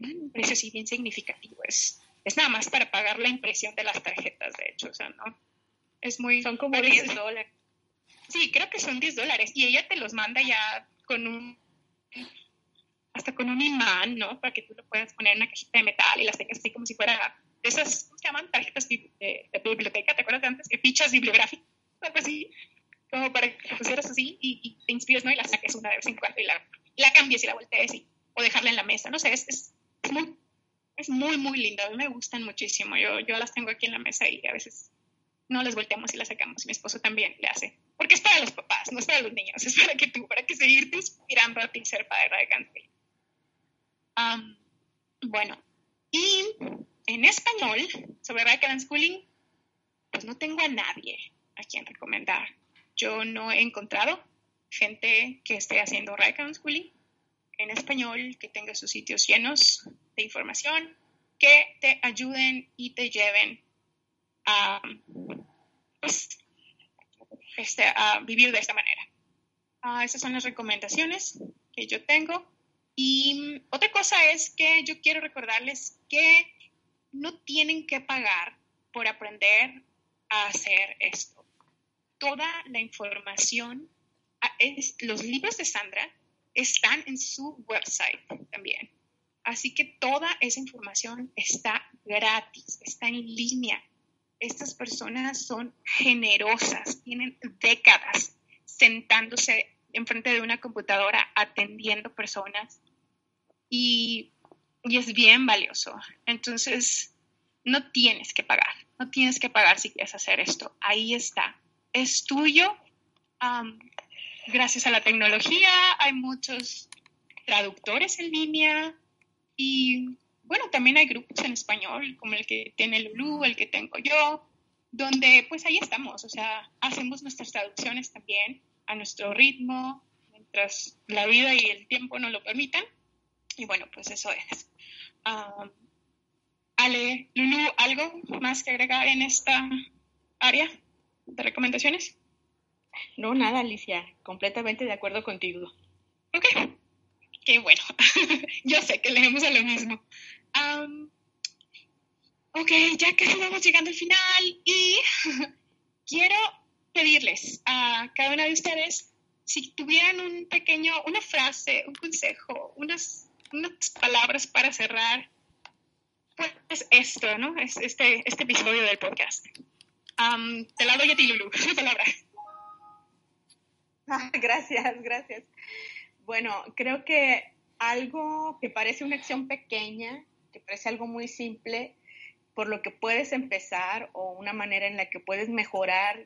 un precio así bien significativo. Es, es nada más para pagar la impresión de las tarjetas, de hecho, o sea, ¿no? Es muy... Son como 10 dólares. Sí, creo que son 10 dólares y ella te los manda ya con un, hasta con un imán, ¿no? Para que tú lo puedas poner en una cajita de metal y las tengas así como si fuera esas, ¿cómo se llaman? Tarjetas de, biblioteca, ¿te acuerdas de antes? Que fichas bibliográficas, algo así, como para que pusieras así y, te inspires, ¿no? Y la saques una vez en cuando y la, la cambies y la voltees y, o dejarla en la mesa, no sé, es, es muy, es muy, muy linda, a me gustan muchísimo, yo, yo las tengo aquí en la mesa y a veces no las volteamos y las sacamos. Mi esposo también le hace. Porque es para los papás, no es para los niños, es para que tú, para que seguirte inspirando a ti ser padre de um, bueno, y en español, sobre Radical Schooling, pues no tengo a nadie a quien recomendar. Yo no he encontrado gente que esté haciendo Radical Schooling en español, que tenga sus sitios llenos de información, que te ayuden y te lleven a, pues, este, a vivir de esta manera. Uh, esas son las recomendaciones que yo tengo. Y otra cosa es que yo quiero recordarles que no tienen que pagar por aprender a hacer esto. Toda la información es, los libros de Sandra están en su website también. Así que toda esa información está gratis, está en línea. Estas personas son generosas, tienen décadas sentándose enfrente de una computadora atendiendo personas y, y es bien valioso. Entonces, no tienes que pagar, no tienes que pagar si quieres hacer esto. Ahí está, es tuyo. gracias a la tecnología hay muchos traductores en línea y bueno, también hay grupos en español como el que tiene Lulu, el que tengo yo, donde pues ahí estamos, o sea, hacemos nuestras traducciones también a nuestro ritmo, mientras la vida y el tiempo nos lo permitan. Y bueno, pues eso es. Ale, Lulu, ¿algo más que agregar en esta área de recomendaciones? No, nada, Alicia, completamente de acuerdo contigo. Ok, qué bueno. Yo sé que leemos a lo mismo. ok, ya casi vamos llegando al final y quiero pedirles a cada una de ustedes si tuvieran un pequeño, una frase, un consejo, unas, unas palabras para cerrar pues esto, ¿no? Es este, este episodio del podcast. te la doy a ti, Lulu, la palabra. gracias, gracias. Bueno, creo que algo que parece una acción pequeña, que parece algo muy simple, por lo que puedes empezar o una manera en la que puedes mejorar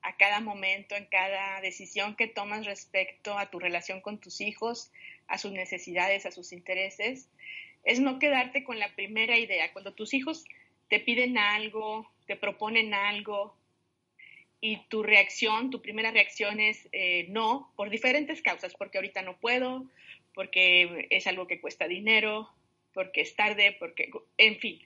a cada momento, en cada decisión que tomas respecto a tu relación con tus hijos, a sus necesidades, a sus intereses, es no quedarte con la primera idea. Cuando tus hijos te piden algo, te proponen algo y tu reacción, tu primera reacción es eh, no, por diferentes causas, porque ahorita no puedo, porque es algo que cuesta dinero, porque es tarde, porque, en fin,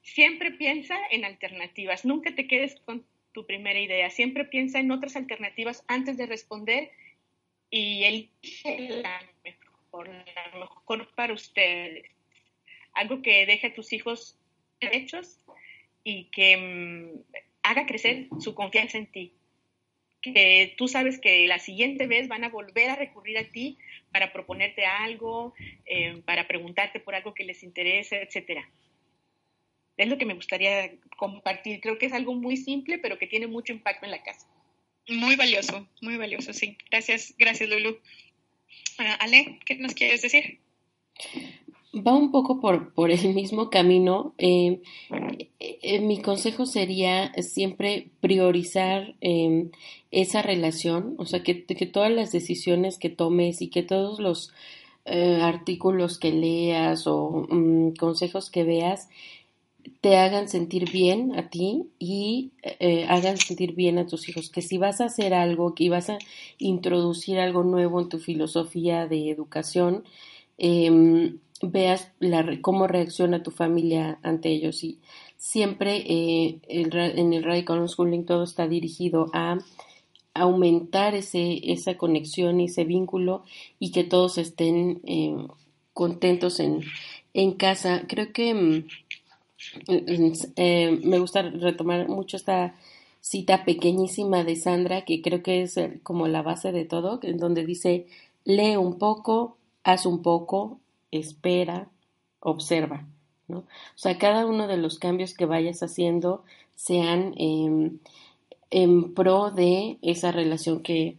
siempre piensa en alternativas, nunca te quedes con tu primera idea, siempre piensa en otras alternativas antes de responder y elige la mejor, la mejor para ustedes. Algo que deje a tus hijos derechos y que mm, haga crecer su confianza en ti. Que tú sabes que la siguiente vez van a volver a recurrir a ti para proponerte algo, eh, para preguntarte por algo que les interese, etcétera. Es lo que me gustaría compartir. Creo que es algo muy simple, pero que tiene mucho impacto en la casa. Muy valioso, muy valioso, sí. Gracias, gracias, Lulu. Ah, Ale, ¿qué nos quieres decir? Va un poco por, por el mismo camino. Eh, eh, mi consejo sería siempre priorizar em, esa relación, o sea, que, que, todas las decisiones que tomes y que todos los eh, artículos que leas o mm, consejos que veas te hagan sentir bien a ti y hagan sentir bien a tus hijos. Que si vas a hacer algo, que vas a introducir algo nuevo en tu filosofía de educación, eh, veas la, cómo reacciona tu familia ante ellos. Y siempre eh, en el Radical Unschooling todo está dirigido a aumentar ese, esa conexión y ese vínculo y que todos estén eh, contentos en, en, casa. Creo que mm, eh, me gusta retomar mucho esta cita pequeñísima de Sandra, que creo que es como la base de todo, en donde dice, lee un poco, haz un poco, espera, observa. ¿no? O sea, cada uno de los cambios que vayas haciendo sean em, en pro de esa relación que,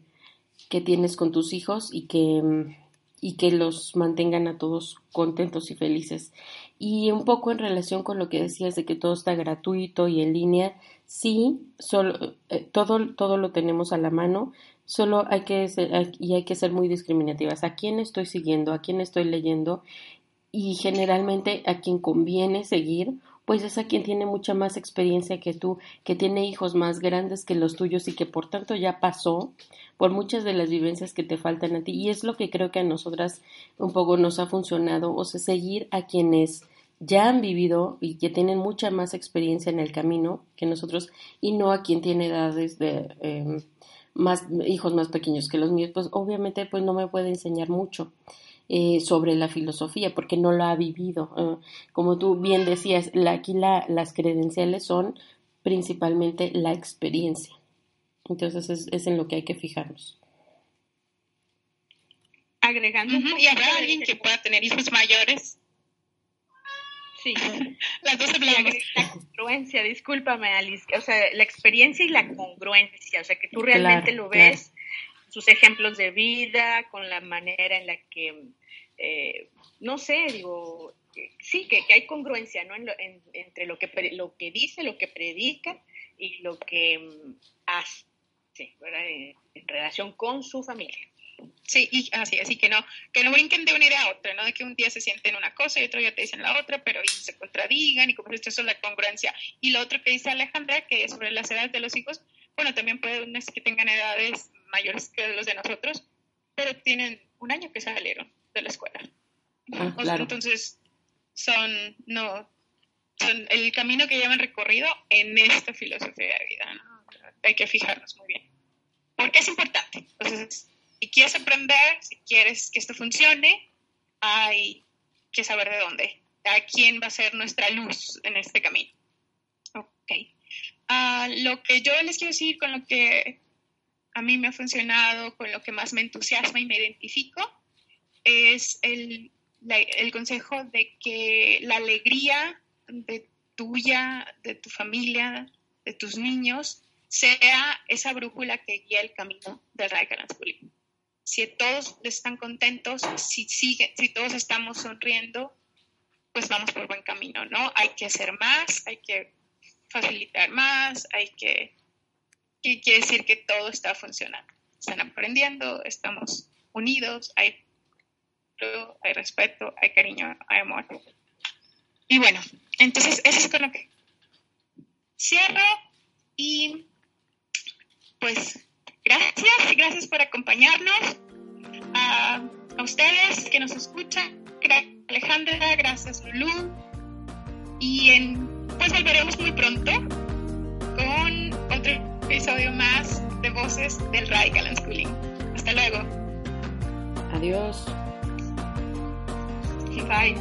que, tienes con tus hijos y que, y que los mantengan a todos contentos y felices. Y un poco en relación con lo que decías de que todo está gratuito y en línea, sí, solo, eh, todo, todo lo tenemos a la mano, Solo hay que ser, y hay que ser muy discriminativas. ¿A quién estoy siguiendo? ¿A quién estoy leyendo? Y generalmente a quien conviene seguir, pues es a quien tiene mucha más experiencia que tú, que tiene hijos más grandes que los tuyos y que por tanto ya pasó por muchas de las vivencias que te faltan a ti. Y es lo que creo que a nosotras un poco nos ha funcionado, o sea, seguir a quienes ya han vivido y que tienen mucha más experiencia en el camino que nosotros y no a quien tiene edades de... Em, más hijos más pequeños que los míos, pues obviamente pues no me puede enseñar mucho. Eh, sobre la filosofía porque no lo ha vivido. Eh, como tú bien decías, aquí las credenciales son principalmente la experiencia. Entonces es, en lo que hay que fijarnos. agregando. y habrá alguien que pueda tener hijos mayores. Sí. Las dos hablamos. La congruencia, discúlpame, Alice. O sea, la experiencia y la congruencia. O sea, que tú realmente lo ves, sus ejemplos de vida, con la manera en la que, eh, no sé, digo, sí, que, hay congruencia, ¿no? entre lo que, lo que dice, lo que predica y lo que mm, hace, ¿verdad? en relación con su familia. Sí, y así, así que no, que no brinquen de una idea a otra, ¿no? De que un día se sienten una cosa y otro día te dicen la otra, pero y se contradigan y como esto es la congruencia. Y lo otro que dice Alejandra, que es sobre las edades de los hijos, bueno, también puede ser que tengan edades mayores que los de nosotros, pero tienen un año que salieron de la escuela. Ah, entonces, son, no, son el camino que llevan recorrido en esta filosofía de vida, ¿no? Hay que fijarnos muy bien. Porque es importante. Entonces, si quieres aprender, si quieres que esto funcione, hay que saber de dónde, a quién va a ser nuestra luz en este camino. Ok. Ah, lo que yo les quiero decir con lo que a mí me ha funcionado, con lo que más me entusiasma y me identifico, es el, el consejo de que la alegría de tuya, de tu familia, de tus niños, sea esa brújula que guía el camino del Radical Schooling si todos están contentos, si, sigue, si todos estamos sonriendo, pues vamos por buen camino, ¿no? Hay que hacer más, hay que facilitar más, hay que, que quiere decir que todo está funcionando. Están aprendiendo, estamos unidos, hay, hay respeto, hay cariño, hay amor. Y bueno, entonces eso es con lo que cierro y pues Gracias, gracias por acompañarnos. A, ustedes que nos escuchan, gracias Alejandra, gracias Lulu. Y en, pues volveremos muy pronto con otro episodio más de Voces del Radical Unschooling. Hasta luego. Adiós. Bye.